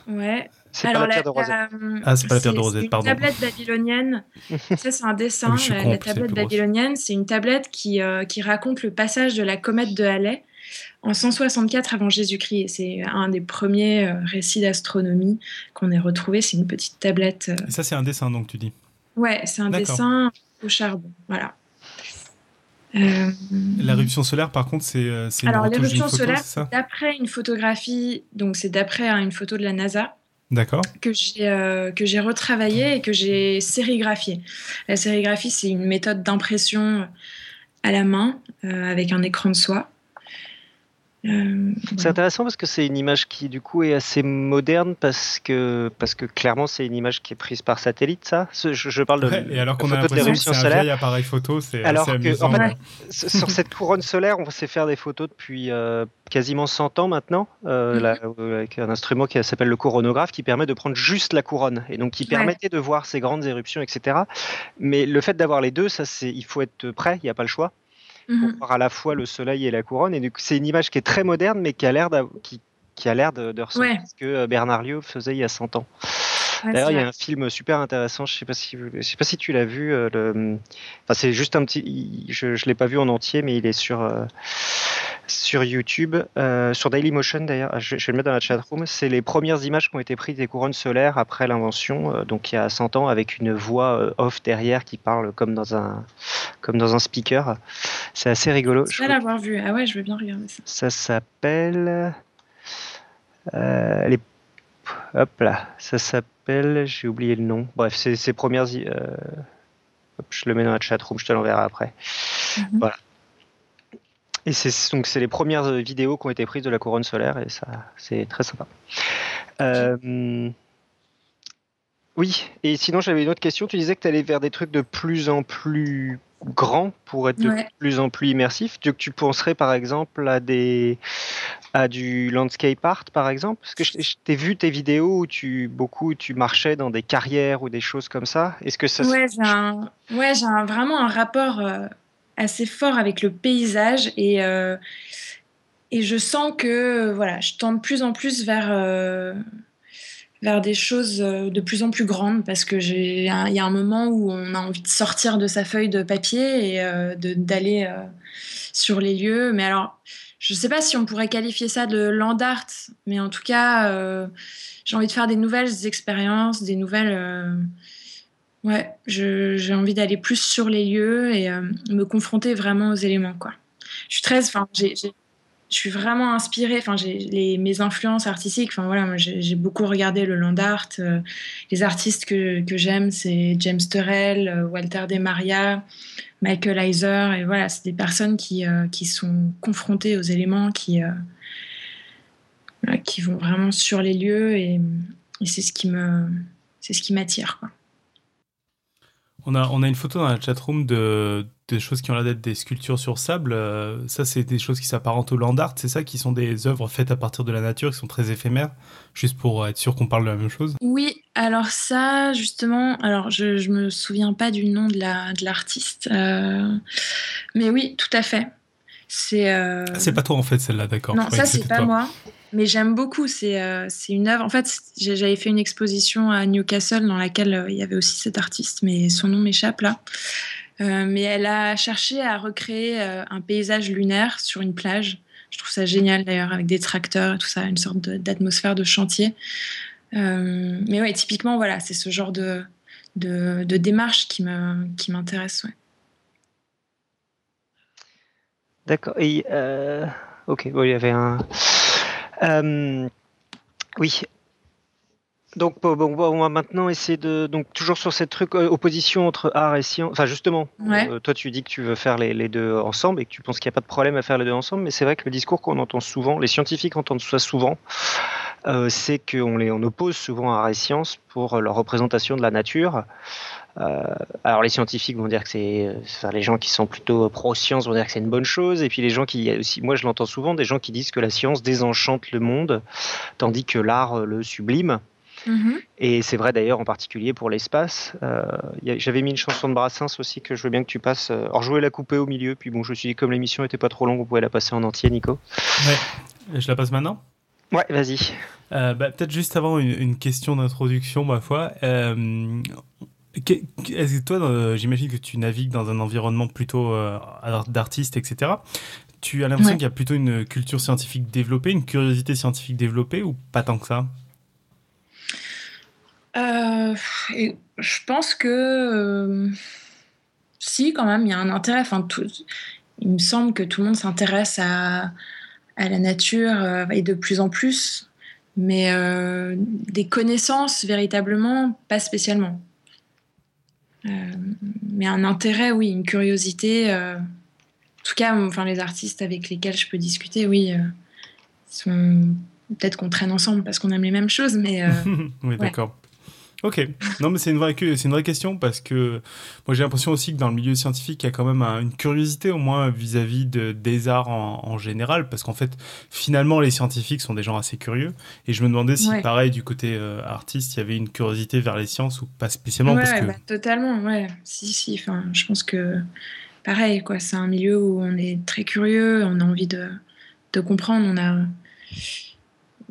Ouais. C'est pas la pierre de Rosette. ah, c'est pas la pierre de Rosette, pardon. Une tablette babylonienne. ça, c'est un dessin. Ah, la, tablette babylonienne, c'est une tablette qui, qui raconte le passage de la comète de Halley en 164 avant Jésus-Christ. C'est un des premiers récits d'astronomie qu'on ait retrouvé. C'est une petite tablette. Et ça, c'est un dessin, donc, tu dis Ouais, c'est un dessin au charbon. Voilà. Euh... L'éruption solaire, par contre, c'est euh, une Alors, l'éruption solaire, d'après une photographie, donc c'est d'après hein, une photo de la NASA. D'accord. Que j'ai euh, que j'ai retravaillé et que j'ai sérigraphié. La sérigraphie, c'est une méthode d'impression à la main euh, avec un écran de soie. Euh, c'est intéressant parce que c'est une image qui du coup est assez moderne parce que parce que clairement c'est une image qui est prise par satellite ça. Je, parle de. et alors qu'on a l'impression que c'est un vieil appareil photo, c'est assez amusant. sur cette couronne solaire, on sait faire des photos depuis euh, quasiment 100 ans maintenant, euh, mm-hmm. avec un instrument qui s'appelle le coronographe qui permet de prendre juste la couronne et donc qui permettait de voir ces grandes éruptions, etc. Mais le fait d'avoir les deux, ça c'est il faut être prêt, il n'y a pas le choix pour mhm. voir à la fois le soleil et la couronne. Et c'est une image qui est très moderne, mais qui a l'air qui, qui, a l'air de, de ressembler ce que euh, Bernard Lieu faisait il y a 100 ans. D'ailleurs, il y a un film super intéressant. Je sais pas si, je sais pas si tu l'as vu. Euh, le... Enfin, c'est juste un petit. Je, je l'ai pas vu en entier, mais il est sur euh, sur YouTube, euh, sur Dailymotion d'ailleurs. Je, je, vais le mettre dans la chat room. C'est les premières images qui ont été prises des couronnes solaires après l'invention, donc il y a 100 ans, avec une voix off derrière qui parle comme dans un comme dans un speaker. C'est assez rigolo. Je vais l'avoir vu. Ah ouais, je veux bien regarder ça. Ça s'appelle. les Hop là, ça s'appelle, j'ai oublié le nom. Bref, c'est ses premières. Euh, je le mets dans la chatroom, je te l'enverrai après. Mhm. Voilà. Et c'est donc c'est les premières vidéos qui ont été prises de la couronne solaire et ça c'est très sympa. Euh, oui, et sinon j'avais une autre question. Tu disais que tu allais vers des trucs de plus en plus grand pour être de plus en plus immersif. Tu, tu penserais par exemple à des à du landscape art par exemple? Parce que je, t'ai vu tes vidéos où tu beaucoup tu marchais dans des carrières ou des choses comme ça. Est-ce que ça Ouais, j'ai un, ouais, j'ai vraiment un rapport euh, assez fort avec le paysage et euh, et je sens que voilà, je tends de plus en plus vers euh, vers des choses euh, de plus en plus grandes parce que il y a un moment où on a envie de sortir de sa feuille de papier et euh, d'aller euh, sur les lieux. Mais alors je sais pas si on pourrait qualifier ça de land art mais en tout cas j'ai envie de faire des nouvelles expériences des nouvelles ouais j'ai envie d'aller plus sur les lieux et me confronter vraiment aux éléments quoi. Je suis très enfin j'ai je suis vraiment inspirée. Enfin, j'ai mes influences artistiques. Enfin voilà, j'ai beaucoup regardé le land art. Euh, les artistes que, j'aime, c'est James Turrell, euh, Walter De Maria, Michael Heiser. Et voilà, c'est des personnes qui, euh, qui sont confrontées aux éléments, qui qui vont vraiment sur les lieux. Et, et c'est ce qui me c'est ce qui m'attire. On a, on a une photo dans la chatroom de, des choses qui ont l'air d'être des sculptures sur sable. Euh, ça, c'est des choses qui s'apparentent au land art. C'est ça qui sont des œuvres faites à partir de la nature, qui sont très éphémères, juste pour être sûr qu'on parle de la même chose. Oui, alors ça, justement, alors je, je me souviens pas du nom de la de l'artiste, euh, mais oui, tout à fait. C'est. Euh... Ah, c'est pas toi en fait celle-là, d'accord. Non, ça c'est pas moi. Mais j'aime beaucoup. C'est euh, une œuvre. En fait, j'avais fait une exposition à Newcastle dans laquelle il y avait aussi cet artiste, mais son nom m'échappe là. Euh, mais elle a cherché à recréer euh, un paysage lunaire sur une plage. Je trouve ça génial d'ailleurs, avec des tracteurs et tout ça, une sorte d'atmosphère de, chantier. Euh, mais ouais, typiquement, voilà, c'est ce genre de, de, de démarche qui m'intéresse. Qui ouais. D'accord. Et ok, bon, il y avait un. oui, donc bon, on va maintenant essayer de donc toujours sur cette truc euh, opposition entre art et science. Enfin justement, euh, toi tu dis que tu veux faire les, deux ensemble et que tu penses qu'il n'y a pas de problème à faire les deux ensemble, mais c'est vrai que le discours qu'on entend souvent, les scientifiques entendent ça souvent, euh, c'est qu'on les on oppose souvent art et science pour leur représentation de la nature. Alors les scientifiques vont dire que c'est, enfin, les gens qui sont plutôt pro-science vont dire que c'est une bonne chose, et puis les gens qui, aussi, moi je l'entends souvent, des gens qui disent que la science désenchante le monde, tandis que l'art le sublime. Mhm. Et c'est vrai d'ailleurs en particulier pour l'espace. Euh, J'avais mis une chanson de Brassens aussi que je veux bien que tu passes. euh, Alors je voulais la couper au milieu, puis bon, je me suis dit comme l'émission était pas trop longue, on pouvait la passer en entier, Nico. Ouais. Je la passe maintenant? Ouais, vas-y. Euh, bah, Peut-être juste avant une, une question d'introduction, ma foi. Euh, est-ce que toi, euh, j'imagine que tu navigues dans un environnement plutôt euh, d'artistes, etc. Tu as l'impression Ouais. qu'il y a plutôt une culture scientifique développée, une curiosité scientifique développée, ou pas tant que ça? Euh, et je pense que euh, si, quand même, il y a un intérêt. Enfin, tout, il me semble que tout le monde s'intéresse à, à la nature euh, et de plus en plus, mais des connaissances véritablement, pas spécialement. Euh, mais un intérêt, oui, une curiosité. euh, en tout cas, enfin, les artistes avec lesquels je peux discuter, oui, euh, sont peut-être qu'on traîne ensemble parce qu'on aime les mêmes choses, mais oui, d'accord. Ok. Non, mais c'est une vraie, une vraie question parce que moi j'ai l'impression aussi que dans le milieu scientifique, il y a quand même un- une curiosité au moins vis-à-vis de, des arts en, en général parce qu'en fait, finalement, les scientifiques sont des gens assez curieux et je me demandais si, Ouais. pareil, du côté euh, artiste, il y avait une curiosité vers les sciences ou pas spécialement Ouais, parce que. bah, totalement, ouais. Si, si. Enfin, je pense que pareil, quoi. C'est un milieu où on est très curieux, on a envie de, de comprendre. On a,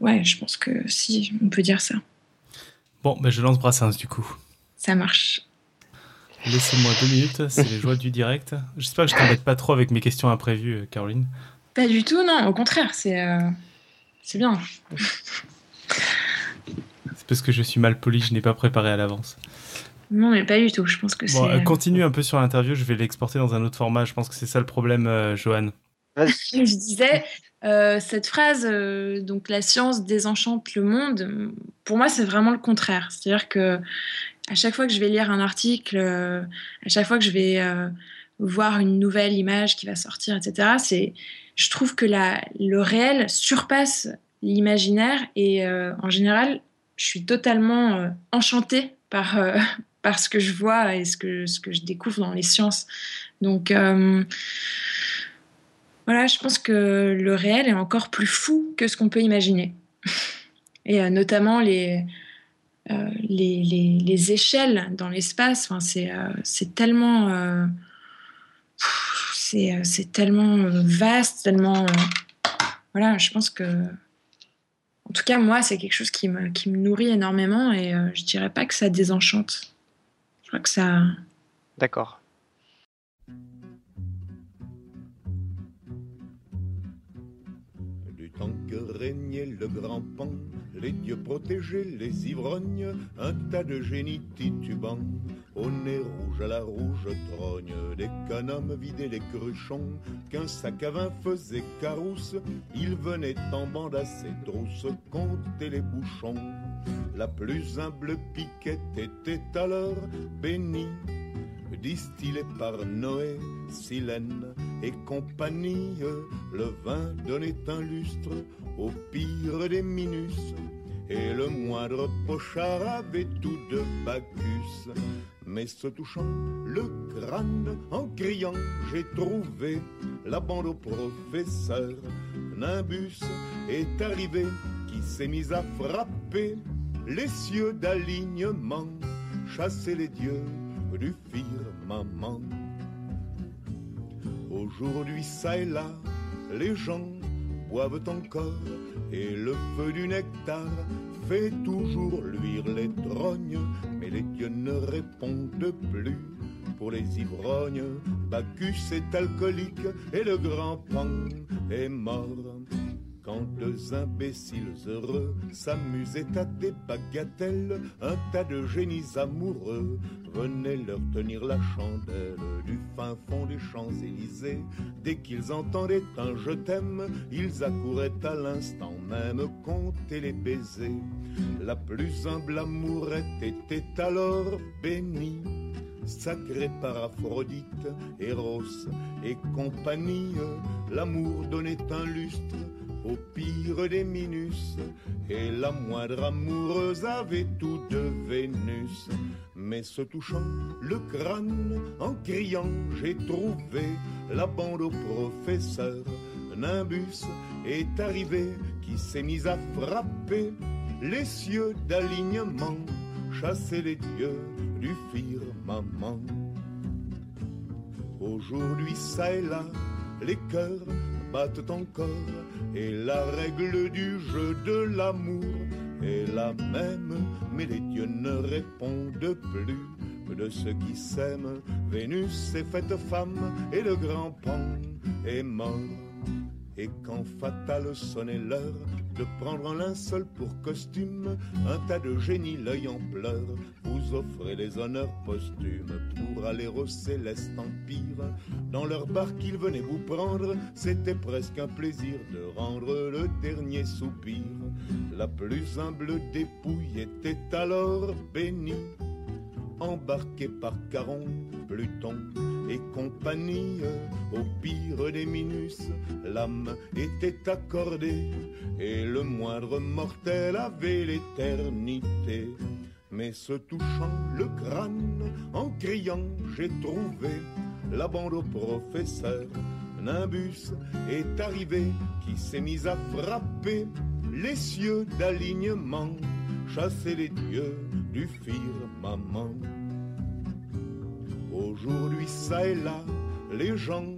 ouais, je pense que si, on peut dire ça. Bon, ben je lance Brassens du coup. Ça marche. Laissez-moi deux minutes, c'est les joies du direct. J'espère que je t'embête pas trop avec mes questions imprévues, euh, Caroline. Pas du tout, non. Au contraire, c'est, euh, c'est bien. C'est parce que je suis mal poli, je n'ai pas préparé à l'avance. Non, mais pas du tout. Je pense que Bon, c'est. euh, continue un peu sur l'interview, je vais l'exporter dans un autre format. Je pense que c'est ça le problème, euh, Johan. je disais, euh, cette phrase, euh, donc la science désenchante le monde, pour moi, c'est vraiment le contraire. C'est-à-dire que à chaque fois que je vais lire un article, euh, à chaque fois que je vais voir une nouvelle image qui va sortir, etc., c'est, je trouve que le réel surpasse l'imaginaire et en général, je suis totalement enchantée par, par ce que je vois et ce que, ce que je découvre dans les sciences. Donc, voilà, je pense que le réel est encore plus fou que ce qu'on peut imaginer. Et euh, notamment les, euh, les, les, les échelles dans l'espace, enfin, c'est euh, tellement, c'est tellement vaste, tellement. voilà, je pense que. En tout cas, moi, c'est quelque chose qui me, qui me nourrit énormément et je dirais pas que ça désenchante. Je crois que ça. D'accord. Le grand pan, les dieux protégeaient les ivrognes, un tas de génies titubants, au nez rouge à la rouge trogne, des canons vidaient les cruchons, qu'un sac à vin faisait carousse, ils venaient en bande à ses trousses compter les bouchons. La plus humble piquette était alors bénie, distillé par Noé, Silène et compagnie, le vin donnait un lustre au pire des minus, et le moindre pochard avait tout de Bacchus. Mais se touchant le crâne en criant, j'ai trouvé la bande au professeur. Nimbus est arrivé qui s'est mis à frapper les cieux d'alignement, chasser les dieux du firmament. Aujourd'hui, ça et là, les gens boivent encore et le feu du nectar fait toujours luire les trognes, mais les dieux ne répondent plus. Pour les ivrognes, Bacchus est alcoolique et le grand pan est mort. Quand deux imbéciles heureux s'amusaient à des bagatelles, un tas de génies amoureux venaient leur tenir la chandelle du fin fond des Champs-Élysées. Dès qu'ils entendaient un je t'aime, ils accouraient à l'instant même compter les baisers. La plus humble amourette était alors bénie sacré par Aphrodite, Eros et compagnie, l'amour donnait un lustre au pire des Minus, et la moindre amoureuse avait tout de Vénus. Mais se touchant le crâne en criant, j'ai trouvé la bande au professeur. Nimbus est arrivé qui s'est mis à frapper les cieux d'alignement, chasser les dieux du firmament. Aujourd'hui, ça et là, les cœurs battent encore, et la règle du jeu de l'amour est la même, mais les dieux ne répondent plus de ceux qui s'aiment. Vénus est faite femme, et le grand Pan est mort. Et quand fatal sonnait l'heure de prendre un linceul pour costume, un tas de génies, l'œil en pleurs, vous offrez les honneurs posthumes pour aller au céleste empire. Dans leur barque qu'ils venaient vous prendre, c'était presque un plaisir de rendre le dernier soupir. La plus humble dépouille était alors bénie embarqué par Caron, Pluton et compagnie. Au pire des minus, l'âme était accordée et le moindre mortel avait l'éternité. Mais se touchant le crâne en criant, j'ai trouvé la bande au professeur. Nimbus est arrivé qui s'est mis à frapper les cieux d'alignement, chasser les dieux du firmament. Aujourd'hui, ça et là, les gens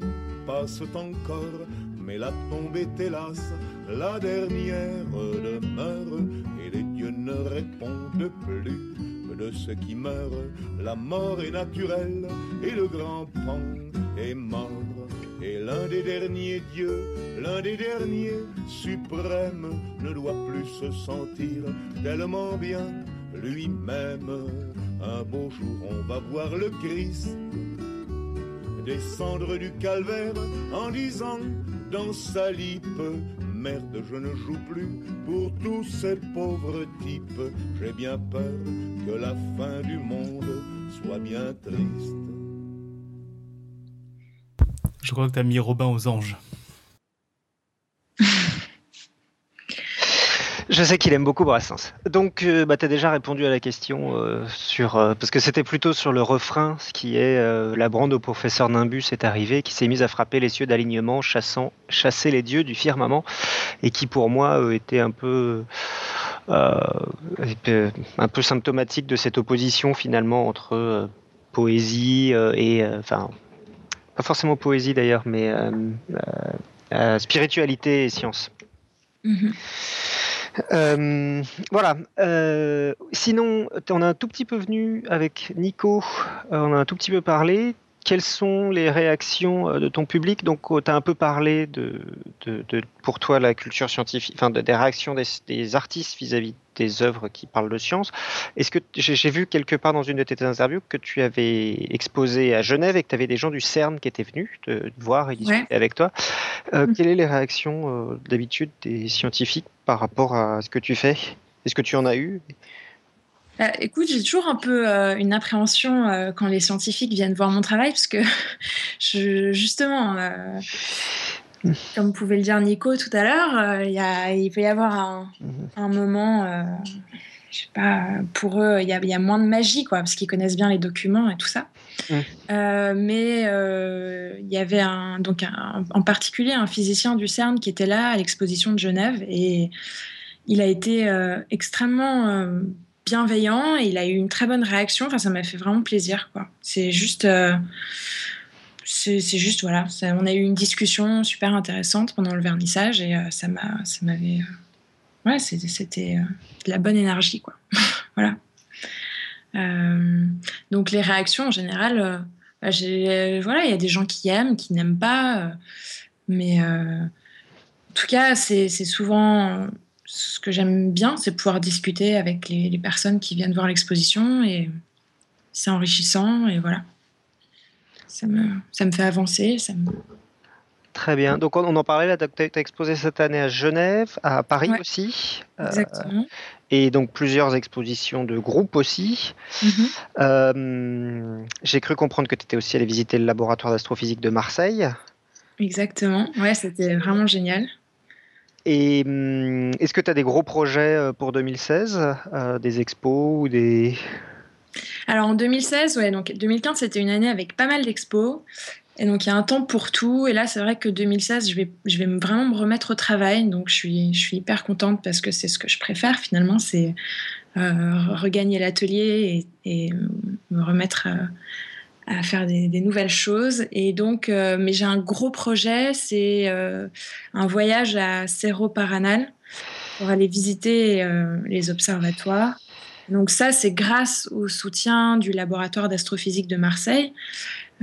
passent encore, mais la tombe est hélas la dernière demeure, et les dieux ne répondent plus de ceux qui meurent. La mort est naturelle, et le grand pan est mort. Et l'un des derniers dieux, l'un des derniers suprêmes, ne doit plus se sentir tellement bien lui-même. Un beau jour, on va voir le Christ descendre du calvaire en disant dans sa lippe Merde, je ne joue plus pour tous ces pauvres types. J'ai bien peur que la fin du monde soit bien triste. Je crois que t'as mis Robin aux anges. Je sais qu'il aime beaucoup Brassens. Donc, euh, bah, tu as déjà répondu à la question euh, sur. euh, parce que c'était plutôt sur le refrain, ce qui est euh, la brande au professeur Nimbus est arrivé, qui s'est mise à frapper les cieux d'alignement, chassant, chasser les dieux du firmament, et qui pour moi était un peu. un peu symptomatique de cette opposition finalement entre poésie et. Enfin, pas forcément poésie d'ailleurs, mais spiritualité et science. Mhm. Euh, voilà. Euh, sinon, on a un tout petit peu venu avec Nico, euh, on a un tout petit peu parlé. Quelles sont les réactions de ton public? Donc, tu as un peu parlé de, de- de- pour toi, la culture scientifique, enfin, de- des réactions des, des artistes vis-à-vis des œuvres qui parlent de science. Est-ce que j'ai vu quelque part dans une de tes interviews que tu avais exposé à Genève et que tu avais des gens du CERN qui étaient venus te, te voir et discuter avec toi Euh, Mhm. Quelles sont les réactions d'habitude des scientifiques par rapport à ce que tu fais Est-ce que tu en as eu Bah, écoute, j'ai toujours un peu euh, une appréhension euh, quand les scientifiques viennent voir mon travail, parce que je, justement, euh, comme pouvait le dire Nico tout à l'heure, il peut y avoir un, Mhm. un moment, je sais pas, pour eux, il y a, il y a moins de magie, quoi, parce qu'ils connaissent bien les documents et tout ça. Euh, mais euh, il y avait un, donc un- en particulier un physicien du CERN qui était là à l'exposition de Genève et il a été euh, extrêmement bienveillant et il a eu une très bonne réaction. Enfin, ça m'a fait vraiment plaisir, quoi. C'est juste. c'est juste, voilà. ça- on a eu une discussion super intéressante pendant le vernissage et ça m'avait. Ouais, c'était euh, de la bonne énergie, quoi. voilà. Euh, donc, les réactions, en général, euh, bah, voilà, il y a des gens qui aiment, qui n'aiment pas. mais en tout cas, c'est souvent ce que j'aime bien, c'est pouvoir discuter avec les, personnes qui viennent voir l'exposition et c'est enrichissant et voilà. Ça me, fait avancer. Très bien. Donc, on, on en parlait là, tu as, exposé cette année à Genève, à Paris Ouais. aussi, euh, Exactement. et donc plusieurs expositions de groupe aussi. Mhm. Euh, J'ai cru comprendre que tu étais aussi allé visiter le laboratoire d'astrophysique de Marseille. Exactement. Ouais, c'était vraiment génial. Et hum, est-ce que tu as des gros projets euh, pour 2016 euh, Des expos ou des. Alors en 2016, ouais, donc 2015, c'était une année avec pas mal d'expos. Et donc il y a un temps pour tout. Et là, c'est vrai que 2016, je vais, je vais vraiment me remettre au travail. Donc je suis, je suis hyper contente parce que c'est ce que je préfère finalement, c'est euh, regagner l'atelier et, me remettre à, faire des, nouvelles choses. Et donc, euh, mais j'ai un gros projet, c'est euh, un voyage à Cerro Paranal pour aller visiter les observatoires. Donc ça, c'est grâce au soutien du laboratoire d'astrophysique de Marseille.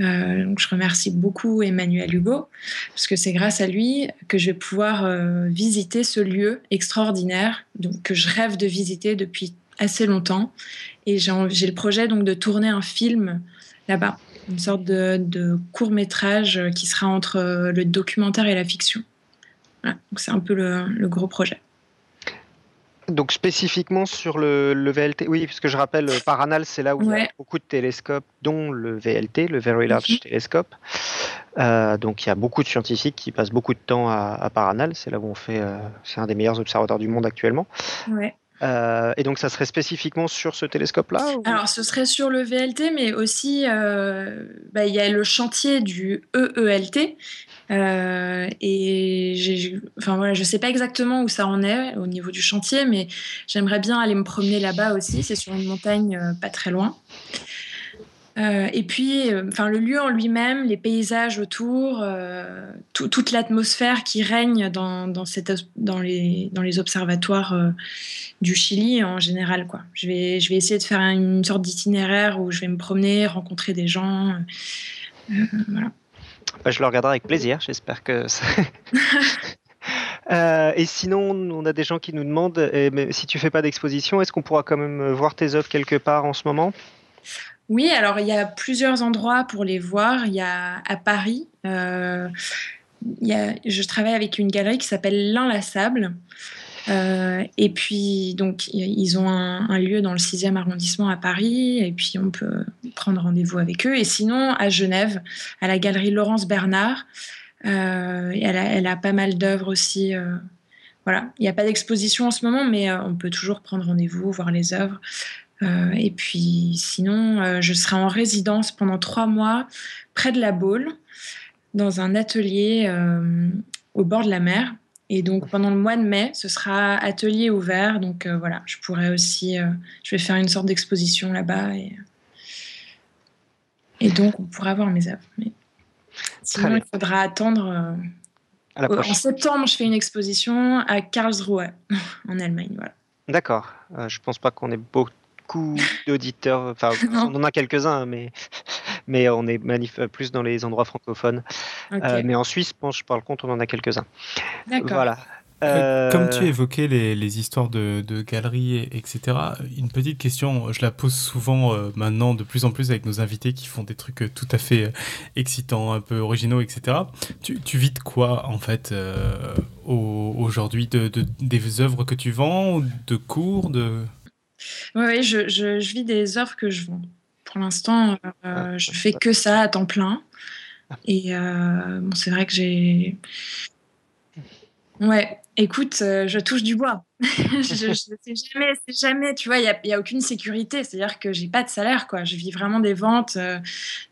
Euh, donc je remercie beaucoup Emmanuel Hugo, parce que c'est grâce à lui que je vais pouvoir euh, visiter ce lieu extraordinaire donc, que je rêve de visiter depuis assez longtemps. Et j'ai le projet donc de tourner un film là-bas, une sorte de, court métrage qui sera entre le documentaire et la fiction. Voilà, c'est un peu le gros projet. Donc spécifiquement sur le, VLT, oui, parce que je rappelle, euh, Paranal, c'est là où il y a beaucoup de télescopes, dont le VLT, le Very Large mhm. Telescope. Euh, donc il y a beaucoup de scientifiques qui passent beaucoup de temps à, Paranal, c'est là où on fait, euh, c'est un des meilleurs observateurs du monde actuellement. et donc, ça serait spécifiquement sur ce télescope-là Alors, ce serait sur le VLT, mais aussi, bah, il y a le chantier du EELT, euh, et enfin voilà, je sais pas exactement où ça en est au niveau du chantier, mais j'aimerais bien aller me promener là-bas aussi. C'est sur une montagne euh, pas très loin. Euh, et puis, enfin, le lieu en lui-même, les paysages autour, toute l'atmosphère qui règne dans, dans, les, dans les observatoires du Chili en général. Quoi. Je, vais, je vais essayer de faire une sorte d'itinéraire où je vais me promener, rencontrer des gens. voilà. Bah, je le regarderai avec plaisir, j'espère que euh, et sinon, on a des gens qui nous demandent mais si tu fais pas d'exposition, est-ce qu'on pourra quand même voir tes œuvres quelque part en ce moment? Oui, alors il y a plusieurs endroits pour les voir. Il y a à Paris, euh, il y a, je travaille avec une galerie qui s'appelle L'Inlassable. Euh, et puis, donc, ils ont un, lieu dans le 6e arrondissement à Paris, et puis on peut prendre rendez-vous avec eux. Et sinon, à Genève, à la galerie Laurence Bernard, euh, elle, a, pas mal d'œuvres aussi. Euh, voilà, il n'y a pas d'exposition en ce moment, mais on peut toujours prendre rendez-vous, voir les œuvres. et puis, sinon, je serai en résidence pendant trois mois près de la Baule, dans un atelier au bord de la mer. Et donc pendant le mois de mai, ce sera atelier ouvert. Donc euh, voilà, je pourrais aussi, euh, je vais faire une sorte d'exposition là-bas et, et donc on pourra voir mes œuvres. Mais sinon, il faudra attendre. Euh, en septembre, je fais une exposition à Karlsruhe en Allemagne. Voilà. D'accord. je pense pas qu'on ait beaucoup d'auditeurs. Enfin, on en a quelques-uns, mais, mais on est plus dans les endroits francophones. Euh, mais en Suisse, je parle compte, on en a quelques-uns. Voilà. Euh, comme tu évoquais les, les histoires de, de, galeries, etc., une petite question, je la pose souvent euh, maintenant de plus en plus avec nos invités qui font des trucs tout à fait excitants, un peu originaux, etc. Tu, tu vis de quoi, en fait, aujourd'hui? De, de, Des œuvres que tu vends, de cours de... Oui, je, je, vis des œuvres que je vends. Pour l'instant, euh, ah, je fais que ça à temps plein. Et euh, bon, c'est vrai que j'ai. Ouais, écoute, euh, je touche du bois. je, sais jamais, c'est jamais, tu vois, il n'y a, a, aucune sécurité. C'est-à-dire que j'ai pas de salaire, quoi. Je vis vraiment des ventes.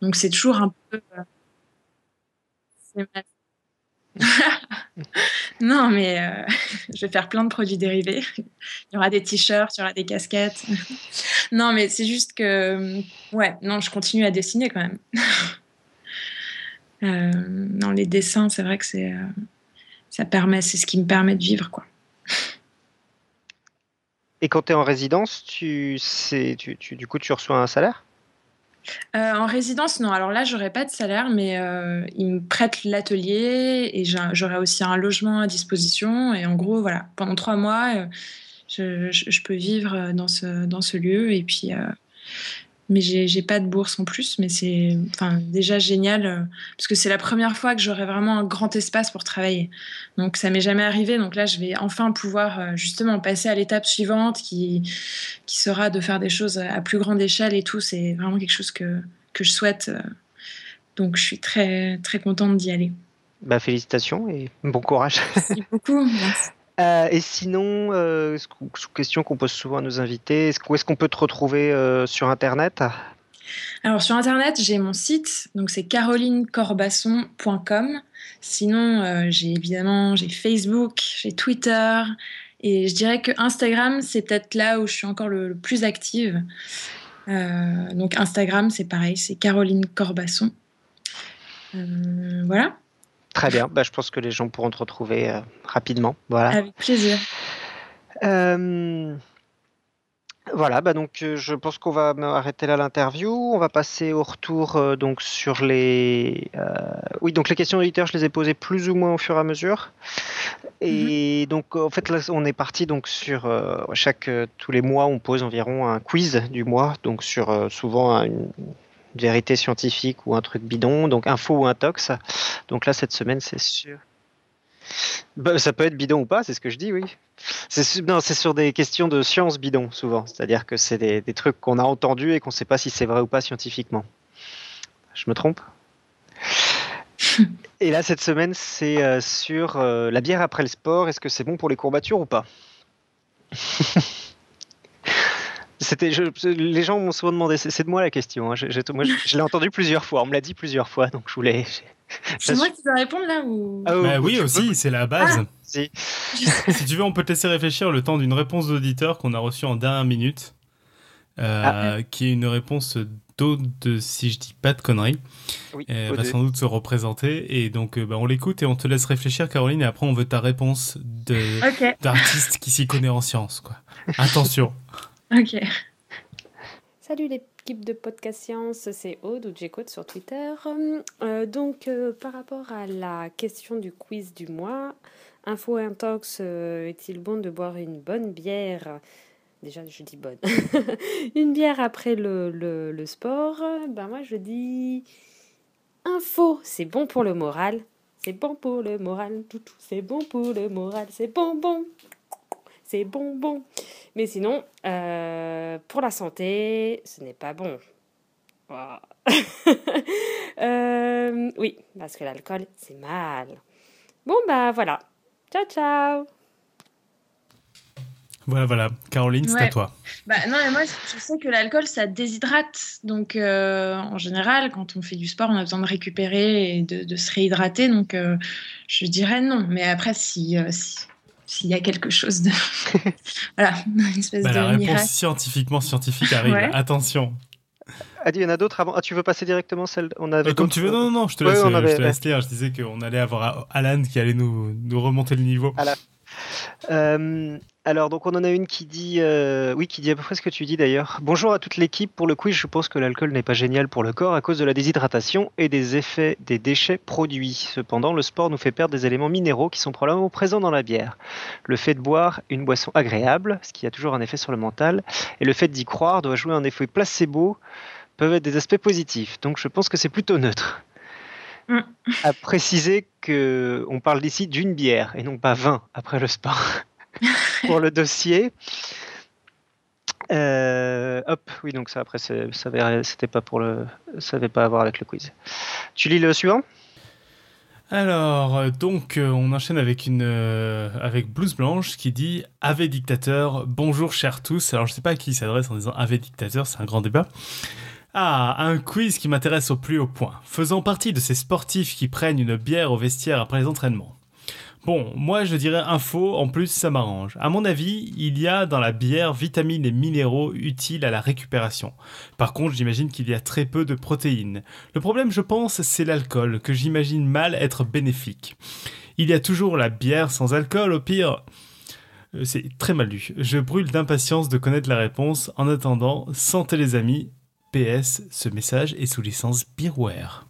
donc c'est toujours un peu. non, mais euh, je vais faire plein de produits dérivés. Il y aura des t-shirts, il y aura des casquettes. non, mais c'est juste que, ouais, non, je continue à dessiner quand même. euh, non, les dessins, c'est vrai que c'est, euh, ça permet, c'est ce qui me permet de vivre, quoi. Et quand tu es en résidence, tu, tu, tu, du coup, tu reçois un salaire? Euh, en résidence, non. Alors là, j'aurais pas de salaire, mais euh, ils me prêtent l'atelier et j'aurai aussi un logement à disposition. Et en gros, voilà, pendant trois mois, euh, je, peux vivre dans ce, dans ce lieu. Et puis, mais j'ai pas de bourse en plus, mais c'est enfin, déjà génial euh, parce que c'est la première fois que j'aurai vraiment un grand espace pour travailler. Donc ça m'est jamais arrivé, donc là je vais enfin pouvoir euh, justement passer à l'étape suivante qui, qui sera de faire des choses à plus grande échelle et tout. C'est vraiment quelque chose que, que je souhaite. Euh. Donc je suis très très contente d'y aller. Bah, félicitations et bon courage. Merci beaucoup. Merci. Euh, et sinon, euh, question qu'on pose souvent à nos invités, est-ce, où est-ce qu'on peut te retrouver euh, sur Internet? Alors sur internet, j'ai mon site, donc c'est carolinecorbasson.com. Sinon, euh, j'ai évidemment j'ai Facebook, j'ai Twitter, et je dirais que Instagram, c'est peut-être là où je suis encore le, plus active. Donc Instagram, c'est pareil, c'est Caroline Corbasson. Voilà. Très bien, bah, je pense que les gens pourront te retrouver rapidement. Voilà. Avec plaisir. Voilà, bah donc euh, je pense qu'on va arrêter là l'interview. On va passer au retour euh, donc sur les. Euh, oui, donc les questions auditeurs, je les ai posées plus ou moins au fur et à mesure. Et mhm. donc en fait là, on est parti donc sur chaque tous les mois, on pose environ un quiz du mois, donc sur souvent une vérité scientifique ou un truc bidon, donc info ou intox. Donc là cette semaine, c'est sûr. Bah, ça peut être bidon ou pas, c'est ce que je dis, oui. C'est sur des questions de science bidon, souvent. C'est-à-dire que c'est des, trucs qu'on a entendus et qu'on ne sait pas si c'est vrai ou pas scientifiquement. Je me trompe? Et là, cette semaine, c'est euh, sur euh, la bière après le sport. Est-ce que c'est bon pour les courbatures ou pas? C'était, les gens m'ont souvent demandé, c'est de moi la question. Hein. Je, je l'ai entendu plusieurs fois, on me l'a dit plusieurs fois, donc je voulais, c'est moi qui dois répondre là ou... Ah, bah oui aussi, c'est la base. Ah, si. si. tu veux, on peut te laisser réfléchir le temps d'une réponse d'auditeur qu'on a reçue en dernière minute, euh, ah. qui est une réponse d'Aude, si je dis pas de conneries. Oui, Elle va sans doute se représenter et donc euh, bah, on l'écoute et on te laisse réfléchir, Caroline, et après on veut ta réponse d'artiste qui s'y connaît en science. Quoi. Attention. ok. Salut les équipe de Podcast Science, c'est Aude ou j'écoute sur Twitter. Euh, donc, euh, par rapport à la question du quiz du mois, Info Intox, euh, est-il bon de boire une bonne bière? Déjà, je dis bonne. une bière après le, sport Ben, moi, je dis Info, c'est bon pour le moral. C'est bon pour le moral, tout, tout. C'est bon pour le moral, c'est bon, bon. C'est bon, bon. Mais sinon, euh, pour la santé, ce n'est pas bon. Euh, oui, parce que l'alcool, c'est mal. Bon, bah voilà. Ciao, ciao. Voilà, voilà. Caroline, c'est à toi. Bah, non, mais moi, je sais que l'alcool, ça déshydrate. Donc, euh, en général, quand on fait du sport, on a besoin de récupérer et de, se réhydrater. Donc, je dirais non. Mais après, si, si s'il y a quelque chose de. voilà, une espèce bah, de. La réponse scientifiquement scientifique arrive. Attention. Adi, il y en a d'autres avant? Ah, tu veux passer directement celle. On avait euh, comme tu veux, non, non, non, je te laisse, euh, je te laisse lire. Je disais qu'on allait avoir Alan qui allait nous, nous remonter le niveau. Euh, alors, donc, on en a une qui dit, euh, oui, qui dit à peu près ce que tu dis d'ailleurs. Bonjour à toute l'équipe. Pour le quiz, je pense que l'alcool n'est pas génial pour le corps à cause de la déshydratation et des effets des déchets produits. Cependant, le sport nous fait perdre des éléments minéraux qui sont probablement présents dans la bière. Le fait de boire une boisson agréable, ce qui a toujours un effet sur le mental, et le fait d'y croire doit jouer un effet placebo, peuvent être des aspects positifs. Donc, je pense que c'est plutôt neutre. Mm. À préciser que on parle ici d'une bière et non pas 20 après le sport. pour le dossier. Euh, hop, oui, donc ça après, ça n'avait pas à voir avec le quiz. Tu lis le suivant? Alors, euh, donc, euh, on enchaîne avec une Blouse Blanche qui dit Ave dictateur, bonjour chers tous. Alors, je sais pas à qui s'adresse en disant Ave dictateur, c'est un grand débat. Ah, un quiz qui m'intéresse au plus haut point. Faisant partie de ces sportifs qui prennent une bière au vestiaire après les entraînements. Bon, moi je dirais info, en plus ça m'arrange. À mon avis, il y a dans la bière vitamines et minéraux utiles à la récupération. Par contre, j'imagine qu'il y a très peu de protéines. Le problème, je pense, c'est l'alcool, que j'imagine mal être bénéfique. Il y a toujours la bière sans alcool, au pire. Euh, c'est très mal lu. Je brûle d'impatience de connaître la réponse. En attendant, santé les amis. PS, ce message est sous licence Beerware.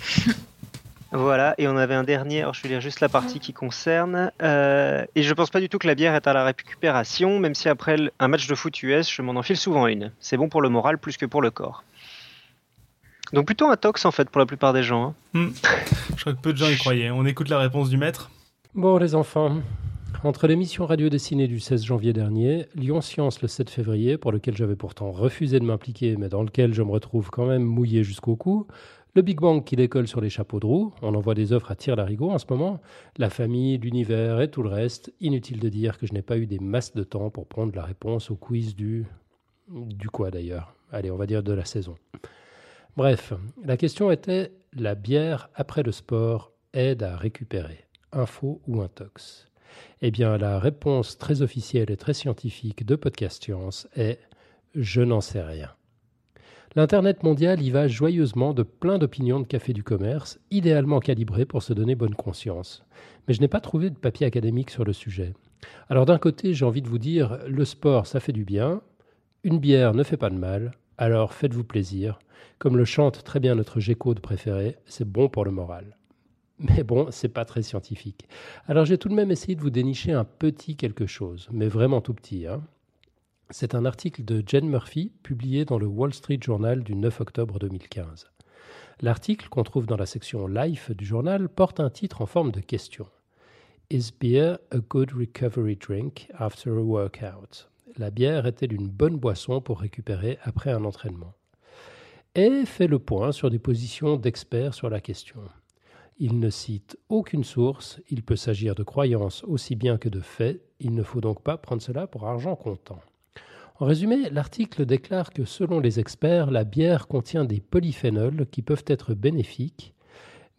Voilà, et on avait un dernier, alors je vais lire juste la partie qui concerne. Euh, et je pense pas du tout que la bière est à la récupération, même si après un match de foot US, je m'en enfile souvent une. C'est bon pour le moral plus que pour le corps. Donc plutôt un tox en fait pour la plupart des gens. Hein. Hmm. Je crois que peu de gens y croyaient. On écoute la réponse du maître. Bon les enfants, entre l'émission radio dessinée du 16 janvier dernier, Lyon Science le 7 février, pour lequel j'avais pourtant refusé de m'impliquer, mais dans lequel je me retrouve quand même mouillé jusqu'au cou, le Big Bang qui décolle sur les chapeaux de roue, on envoie des offres à tir larigot en ce moment, la famille, l'univers et tout le reste, inutile de dire que je n'ai pas eu des masses de temps pour prendre la réponse au quiz du Du quoi d'ailleurs Allez, on va dire de la saison. Bref, la question était la bière après le sport aide à récupérer Info ou intox Eh bien, la réponse très officielle et très scientifique de Podcast Science est je n'en sais rien. L'Internet mondial y va joyeusement de plein d'opinions de café du commerce, idéalement calibrées pour se donner bonne conscience. Mais je n'ai pas trouvé de papier académique sur le sujet. Alors d'un côté, j'ai envie de vous dire, le sport, ça fait du bien, une bière ne fait pas de mal, alors faites-vous plaisir. Comme le chante très bien notre G-code préféré, c'est bon pour le moral. Mais bon, c'est pas très scientifique. Alors j'ai tout de même essayé de vous dénicher un petit quelque chose, mais vraiment tout petit. Hein. C'est un article de Jen Murphy publié dans le Wall Street Journal du 9 octobre 2015. L'article qu'on trouve dans la section Life du journal porte un titre en forme de question. Is beer a good recovery drink after a workout? La bière est-elle une bonne boisson pour récupérer après un entraînement? Et fait le point sur des positions d'experts sur la question. Il ne cite aucune source, il peut s'agir de croyances aussi bien que de faits, il ne faut donc pas prendre cela pour argent comptant. En résumé, l'article déclare que selon les experts, la bière contient des polyphénols qui peuvent être bénéfiques,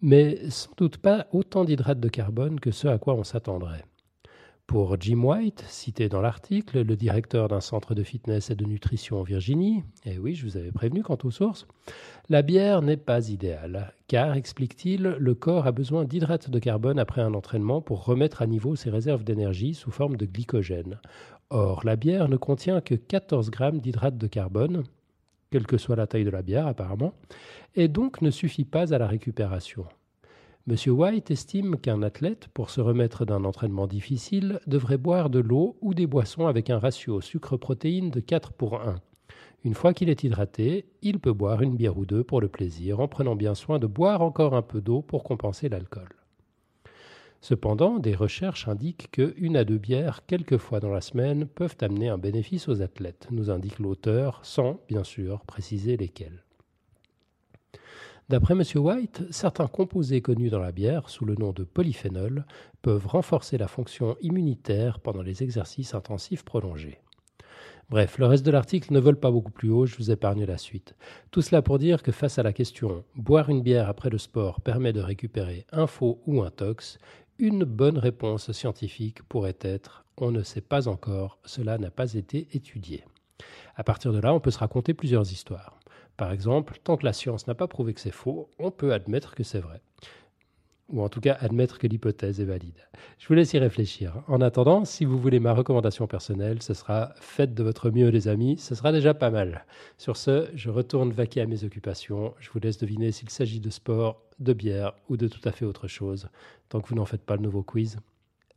mais sans doute pas autant d'hydrates de carbone que ce à quoi on s'attendrait. Pour Jim White, cité dans l'article, le directeur d'un centre de fitness et de nutrition en Virginie, et eh oui, je vous avais prévenu quant aux sources, la bière n'est pas idéale, car, explique-t-il, le corps a besoin d'hydrates de carbone après un entraînement pour remettre à niveau ses réserves d'énergie sous forme de glycogène. Or, la bière ne contient que 14 grammes d'hydrates de carbone, quelle que soit la taille de la bière apparemment, et donc ne suffit pas à la récupération. M. White estime qu'un athlète, pour se remettre d'un entraînement difficile, devrait boire de l'eau ou des boissons avec un ratio sucre-protéine de 4 pour 1. Une fois qu'il est hydraté, il peut boire une bière ou deux pour le plaisir, en prenant bien soin de boire encore un peu d'eau pour compenser l'alcool. Cependant, des recherches indiquent qu'une à deux bières, quelques fois dans la semaine, peuvent amener un bénéfice aux athlètes, nous indique l'auteur, sans, bien sûr, préciser lesquels. D'après M. White, certains composés connus dans la bière, sous le nom de polyphénol, peuvent renforcer la fonction immunitaire pendant les exercices intensifs prolongés. Bref, le reste de l'article ne vole pas beaucoup plus haut, je vous épargne la suite. Tout cela pour dire que face à la question boire une bière après le sport permet de récupérer un faux ou un tox, une bonne réponse scientifique pourrait être on ne sait pas encore, cela n'a pas été étudié. À partir de là, on peut se raconter plusieurs histoires. Par exemple, tant que la science n'a pas prouvé que c'est faux, on peut admettre que c'est vrai. Ou en tout cas admettre que l'hypothèse est valide. Je vous laisse y réfléchir. En attendant, si vous voulez ma recommandation personnelle, ce sera faites de votre mieux les amis, ce sera déjà pas mal. Sur ce, je retourne vaquer à mes occupations. Je vous laisse deviner s'il s'agit de sport, de bière ou de tout à fait autre chose tant que vous n'en faites pas le nouveau quiz.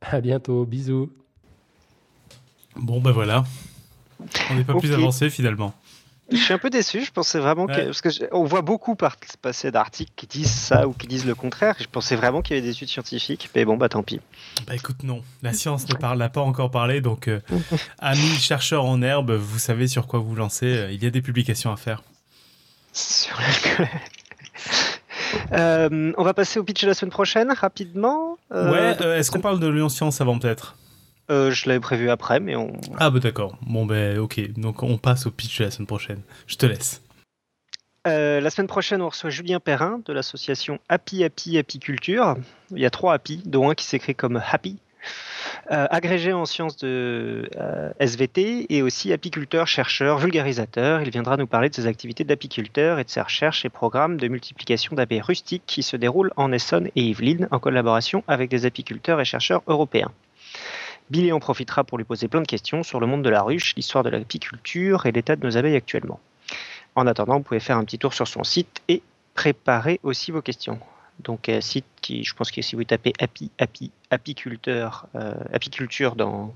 À bientôt, bisous. Bon, ben voilà. On n'est pas plus avancé finalement. Je suis un peu déçu. Je pensais vraiment que. Parce qu'on voit beaucoup passer d'articles qui disent ça ou qui disent le contraire. Je pensais vraiment qu'il y avait des études scientifiques. Mais bon, bah tant pis. Bah écoute, non. La science ne parle, n'a pas encore parlé. Donc, euh, amis chercheurs en herbe, vous savez sur quoi vous lancer. Il y a des publications à faire. Sur l'alcool. Euh, on va passer au pitch de la semaine prochaine, rapidement. Euh, ouais, euh, est-ce qu'on parle de Lyon Science avant peut-être? Je l'avais prévu après, mais on. Ah, bah d'accord. Bon, ben ok. Donc on passe au pitch de la semaine prochaine. Je te laisse. la semaine prochaine, on reçoit Julien Perrin de l'association Happy Happy Apiculture. Il y a trois Happy, dont un qui s'écrit comme Happy. Euh, agrégé en sciences de euh, SVT et aussi apiculteur, chercheur, vulgarisateur. Il viendra nous parler de ses activités d'apiculteur et de ses recherches et programmes de multiplication d'abeilles rustiques qui se déroulent en Essonne et Yvelines en collaboration avec des apiculteurs et chercheurs européens. Billy en profitera pour lui poser plein de questions sur le monde de la ruche, l'histoire de l'apiculture et l'état de nos abeilles actuellement. En attendant, vous pouvez faire un petit tour sur son site et préparer aussi vos questions. Donc un site qui, je pense que si vous tapez api, api, apiculteur, euh, apiculture dans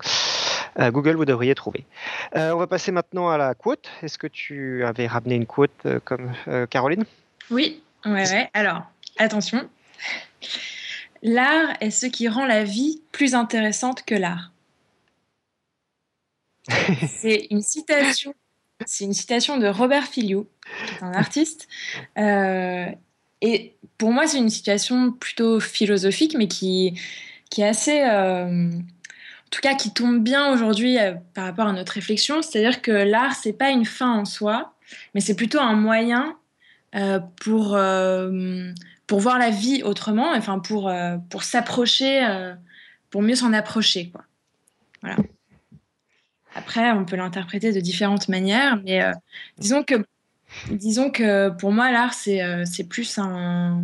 euh, Google, vous devriez trouver. Euh, on va passer maintenant à la quote. Est-ce que tu avais ramené une quote comme Caroline? Oui. Alors, attention. L'art est ce qui rend la vie plus intéressante que l'art. C'est une citation. C'est une citation de Robert Filiou, un artiste, et pour moi, c'est une situation plutôt philosophique, mais qui, qui est assez. Euh, tout cas qui tombe bien aujourd'hui euh, par rapport à notre réflexion, c'est-à-dire que l'art c'est pas une fin en soi, mais c'est plutôt un moyen euh, pour euh, pour voir la vie autrement, enfin pour pour s'approcher, pour mieux s'en approcher, quoi. Voilà. Après, on peut l'interpréter de différentes manières, mais disons que disons que pour moi l'art c'est c'est plus un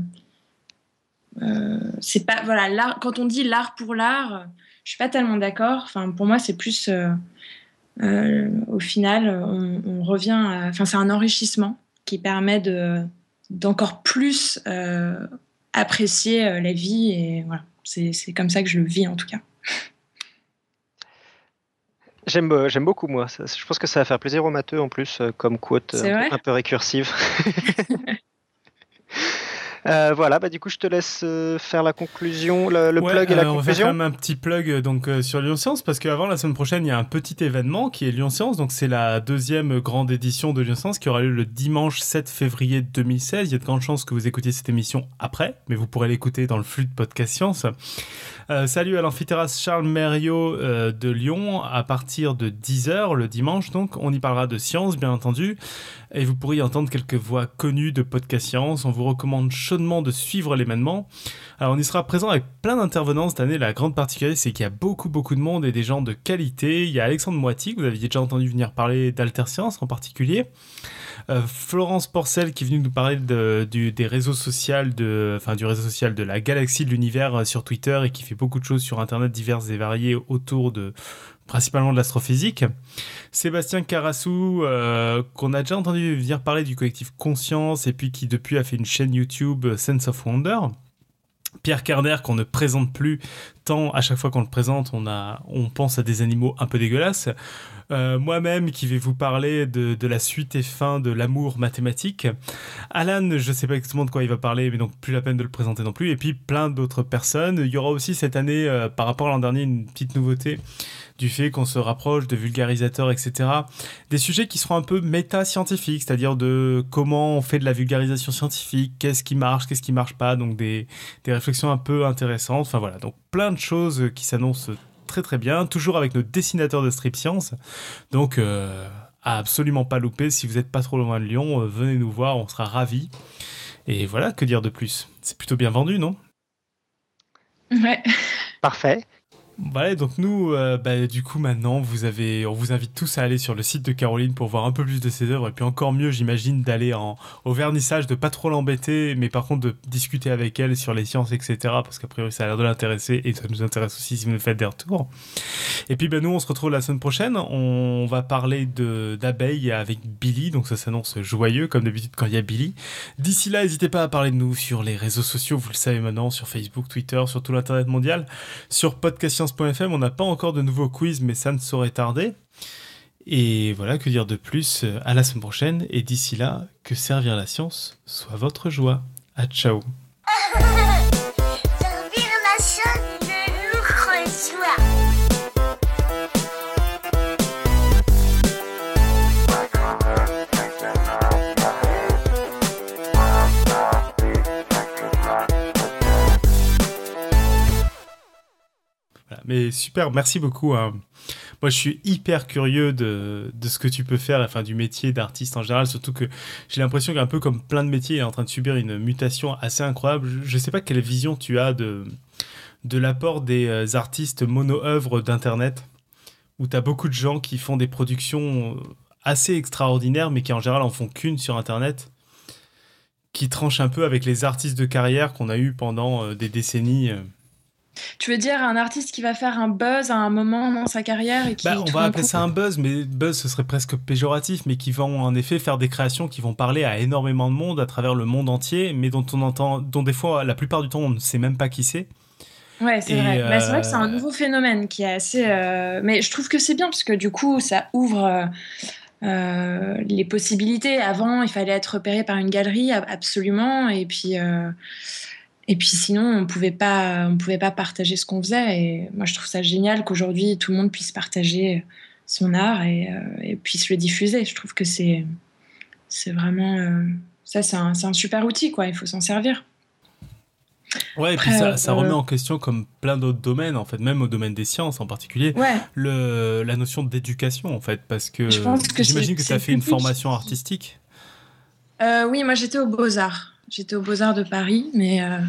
c'est pas voilà quand on dit l'art pour l'art je suis pas tellement d'accord. Enfin, pour moi, c'est plus euh, euh, au final, on, revient. Enfin, c'est un enrichissement qui permet de d'encore plus euh, apprécier la vie et voilà. C'est comme ça que je le vis en tout cas. J'aime, j'aime beaucoup moi. Je pense que ça va faire plaisir aux matheux en plus, comme quote un peu récursive. Euh, voilà, bah du coup, je te laisse euh, faire la conclusion, le, plug et la conclusion. Euh, on va faire quand même un petit plug donc sur Lyon Science parce qu'avant la semaine prochaine, il y a un petit événement qui est Lyon Science. Donc c'est la deuxième grande édition de Lyon Science qui aura lieu le dimanche 7 février 2016. Il y a de grandes chances que vous écoutiez cette émission après, mais vous pourrez l'écouter dans le flux de podcast Science. salut à l'amphithéâtre Charles Mériot de Lyon à partir de 10h le dimanche. Donc on y parlera de science, bien entendu et vous pourriez entendre quelques voix connues de Podcast Science. On vous recommande chaudement de suivre l'événement. Alors on y sera présent avec plein d'intervenants cette année. La grande particularité, c'est qu'il y a beaucoup beaucoup de monde et des gens de qualité. Il y a Alexandre Moiti, que vous aviez déjà entendu venir parler d'Alter Science en particulier. Euh, Florence Porcel qui est venue nous parler de, des réseaux sociaux, enfin du réseau social de la galaxie de l'univers euh, sur Twitter et qui fait beaucoup de choses sur Internet diverses et variées autour de principalement de l'astrophysique. Sébastien Carassou, euh, qu'on a déjà entendu venir parler du collectif Conscience et puis qui depuis a fait une chaîne YouTube euh, Sense of Wonder. Pierre Carner qu'on ne présente plus tant à chaque fois qu'on le présente on a on pense à des animaux un peu dégueulasses euh, moi-même qui vais vous parler de, de, la suite et fin de l'amour mathématique. Alan je sais pas exactement de quoi il va parler mais donc plus la peine de le présenter non plus. Et puis plein d'autres personnes. Il y aura aussi cette année par rapport à l'an dernier une petite nouveauté du fait qu'on se rapproche de vulgarisateurs, etc. Des sujets qui seront un peu méta-scientifiques, c'est-à-dire de comment on fait de la vulgarisation scientifique, qu'est-ce qui marche, qu'est-ce qui marche pas, donc des, des réflexions un peu intéressantes. Enfin voilà, donc plein de choses qui s'annoncent très très bien, toujours avec nos dessinateurs de strip science. Donc euh, à absolument pas louper, si vous n'êtes pas trop loin de Lyon, euh, venez nous voir, on sera ravis. Et voilà, que dire de plus? C'est plutôt bien vendu, non? Ouais. Parfait. Voilà, donc nous, euh, bah, du coup, maintenant, vous avez, on vous invite tous à aller sur le site de Caroline pour voir un peu plus de ses œuvres. Et puis encore mieux, j'imagine, d'aller au vernissage, de pas trop l'embêter, mais par contre de discuter avec elle sur les sciences, etc. Parce qu'a priori, ça a l'air de l'intéresser et ça nous intéresse aussi si vous nous faites des retours. Et puis, ben, nous, on se retrouve la semaine prochaine. On va parler d'abeilles avec Billy, donc ça s'annonce joyeux, comme d'habitude quand il y a Billy. D'ici là, n'hésitez pas à parler de nous sur les réseaux sociaux, vous le savez maintenant, sur Facebook, Twitter, sur tout l'Internet mondial, sur podcast on n'a pas encore de nouveaux quiz, mais ça ne saurait tarder. Et voilà, que dire de plus À la semaine prochaine, et d'ici là, que servir la science soit votre joie. À ciao Mais super, merci beaucoup. Hein. Moi, je suis hyper curieux de, de, ce que tu peux faire, enfin du métier d'artiste en général, surtout que j'ai l'impression qu'un peu comme plein de métiers est en train de subir une mutation assez incroyable. Je ne sais pas quelle vision tu as de, de l'apport des euh, artistes mono-œuvres d'Internet, où tu as beaucoup de gens qui font des productions assez extraordinaires, mais qui en général en font qu'une sur Internet, qui tranchent un peu avec les artistes de carrière qu'on a eu pendant euh, des décennies. Euh. Tu veux dire un artiste qui va faire un buzz à un moment dans sa carrière et qui bah, On va appeler ça un buzz, mais buzz ce serait presque péjoratif, mais qui vont en effet faire des créations qui vont parler à énormément de monde à travers le monde entier, mais dont on entend, dont des fois, la plupart du temps, on ne sait même pas qui c'est. Ouais, c'est vrai. Bah, c'est vrai que c'est un euh, nouveau phénomène qui est assez. Euh, mais je trouve que c'est bien parce que du coup, ça ouvre. Euh, les possibilités. Avant, il fallait être repéré par une galerie, absolument. Et puis, et puis sinon, on pouvait pas, on pouvait pas partager ce qu'on faisait. Et moi, je trouve ça génial qu'aujourd'hui tout le monde puisse partager son art et, euh, puisse le diffuser. Je trouve que c'est, c'est vraiment, euh, ça, c'est un, un, super outil, quoi. Il faut s'en servir. Ouais, et puis ça, ça remet en question comme plein d'autres domaines, en fait, même au domaine des sciences en particulier, Ouais. le, la notion d'éducation, en fait, parce que Je pense que j'imagine que c'est- tu as fait une formation artistique. Euh, oui, moi j'étais aux Beaux-Arts. J'étais aux Beaux-Arts de Paris, mais euh,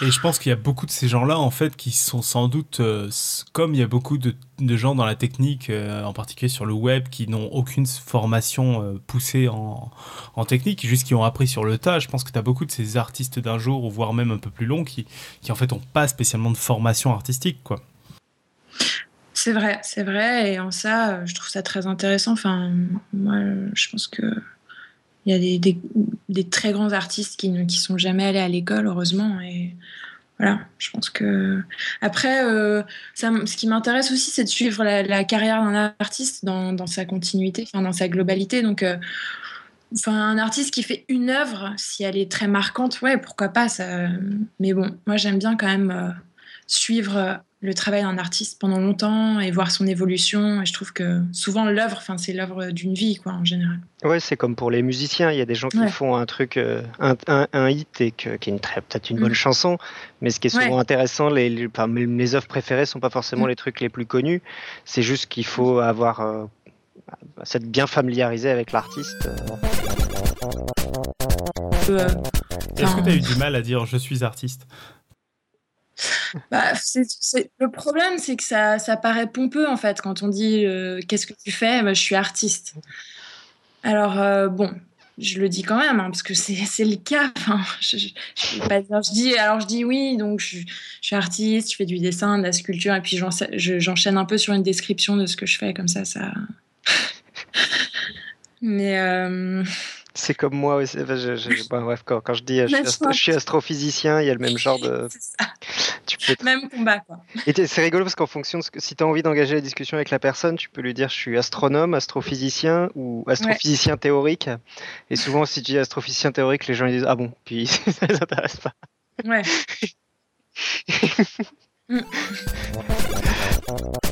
Et je pense qu'il y a beaucoup de ces gens-là, en fait, qui sont sans doute, euh, comme il y a beaucoup de, de gens dans la technique, euh, en particulier sur le web, qui n'ont aucune formation poussée en, en technique, juste qui ont appris sur le tas. Je pense que tu as beaucoup de ces artistes d'un jour, ou voire même un peu plus long, qui, qui en fait n'ont pas spécialement de formation artistique, quoi. c'est vrai, c'est vrai. Et en ça, je trouve ça très intéressant. Enfin, moi, je pense que il y a des, des, très grands artistes qui ne qui sont jamais allés à l'école, heureusement. Et voilà, je pense que. Après, euh, ça, ce qui m'intéresse aussi, c'est de suivre la, carrière d'un artiste dans, dans sa continuité, dans sa globalité. Donc. euh, Enfin, un artiste qui fait une œuvre, si elle est très marquante, ouais, pourquoi pas. Ça... Mais bon, moi j'aime bien quand même euh, suivre euh, le travail d'un artiste pendant longtemps et voir son évolution. Et je trouve que souvent l'œuvre, enfin, c'est l'œuvre d'une vie, quoi, en général. Ouais, c'est comme pour les musiciens. Il y a des gens qui Ouais. font un truc, euh, un, un, un hit et que, qui est une très- peut-être une Mm. bonne chanson, mais ce qui est souvent Ouais. intéressant, les, les, enfin, mes- œuvres préférées sont pas forcément Mm. les trucs les plus connus. C'est juste qu'il faut avoir euh, s'être bien familiarisé avec l'artiste. euh. Est-ce que tu as eu du mal à dire je suis artiste bah, Le problème, c'est que ça, ça paraît pompeux, en fait, quand on dit euh, qu'est-ce que tu fais? Bah, Je suis artiste. Alors, euh, bon, je le dis quand même, hein, parce que c'est le cas. Je, dis, alors je dis oui, donc je, suis artiste, je fais du dessin, de la sculpture, et puis j'en- je- j'enchaîne un peu sur une description de ce que je fais, comme ça, ça. Mais euh, C'est comme moi aussi. Enfin, je- je- bon, bref, quand, quand je dis euh, je suis, Bah, astro- je suis astrophysicien, il y a le même genre de. Tu peux même combat, quoi. Et c'est rigolo parce qu'en fonction de ce que, si tu as envie d'engager la discussion avec la personne, tu peux lui dire je suis astronome, astrophysicien ou astrophysicien théorique. Et souvent, si tu dis astrophysicien théorique, les gens ils disent ah bon, puis ça les intéresse pas. Ouais.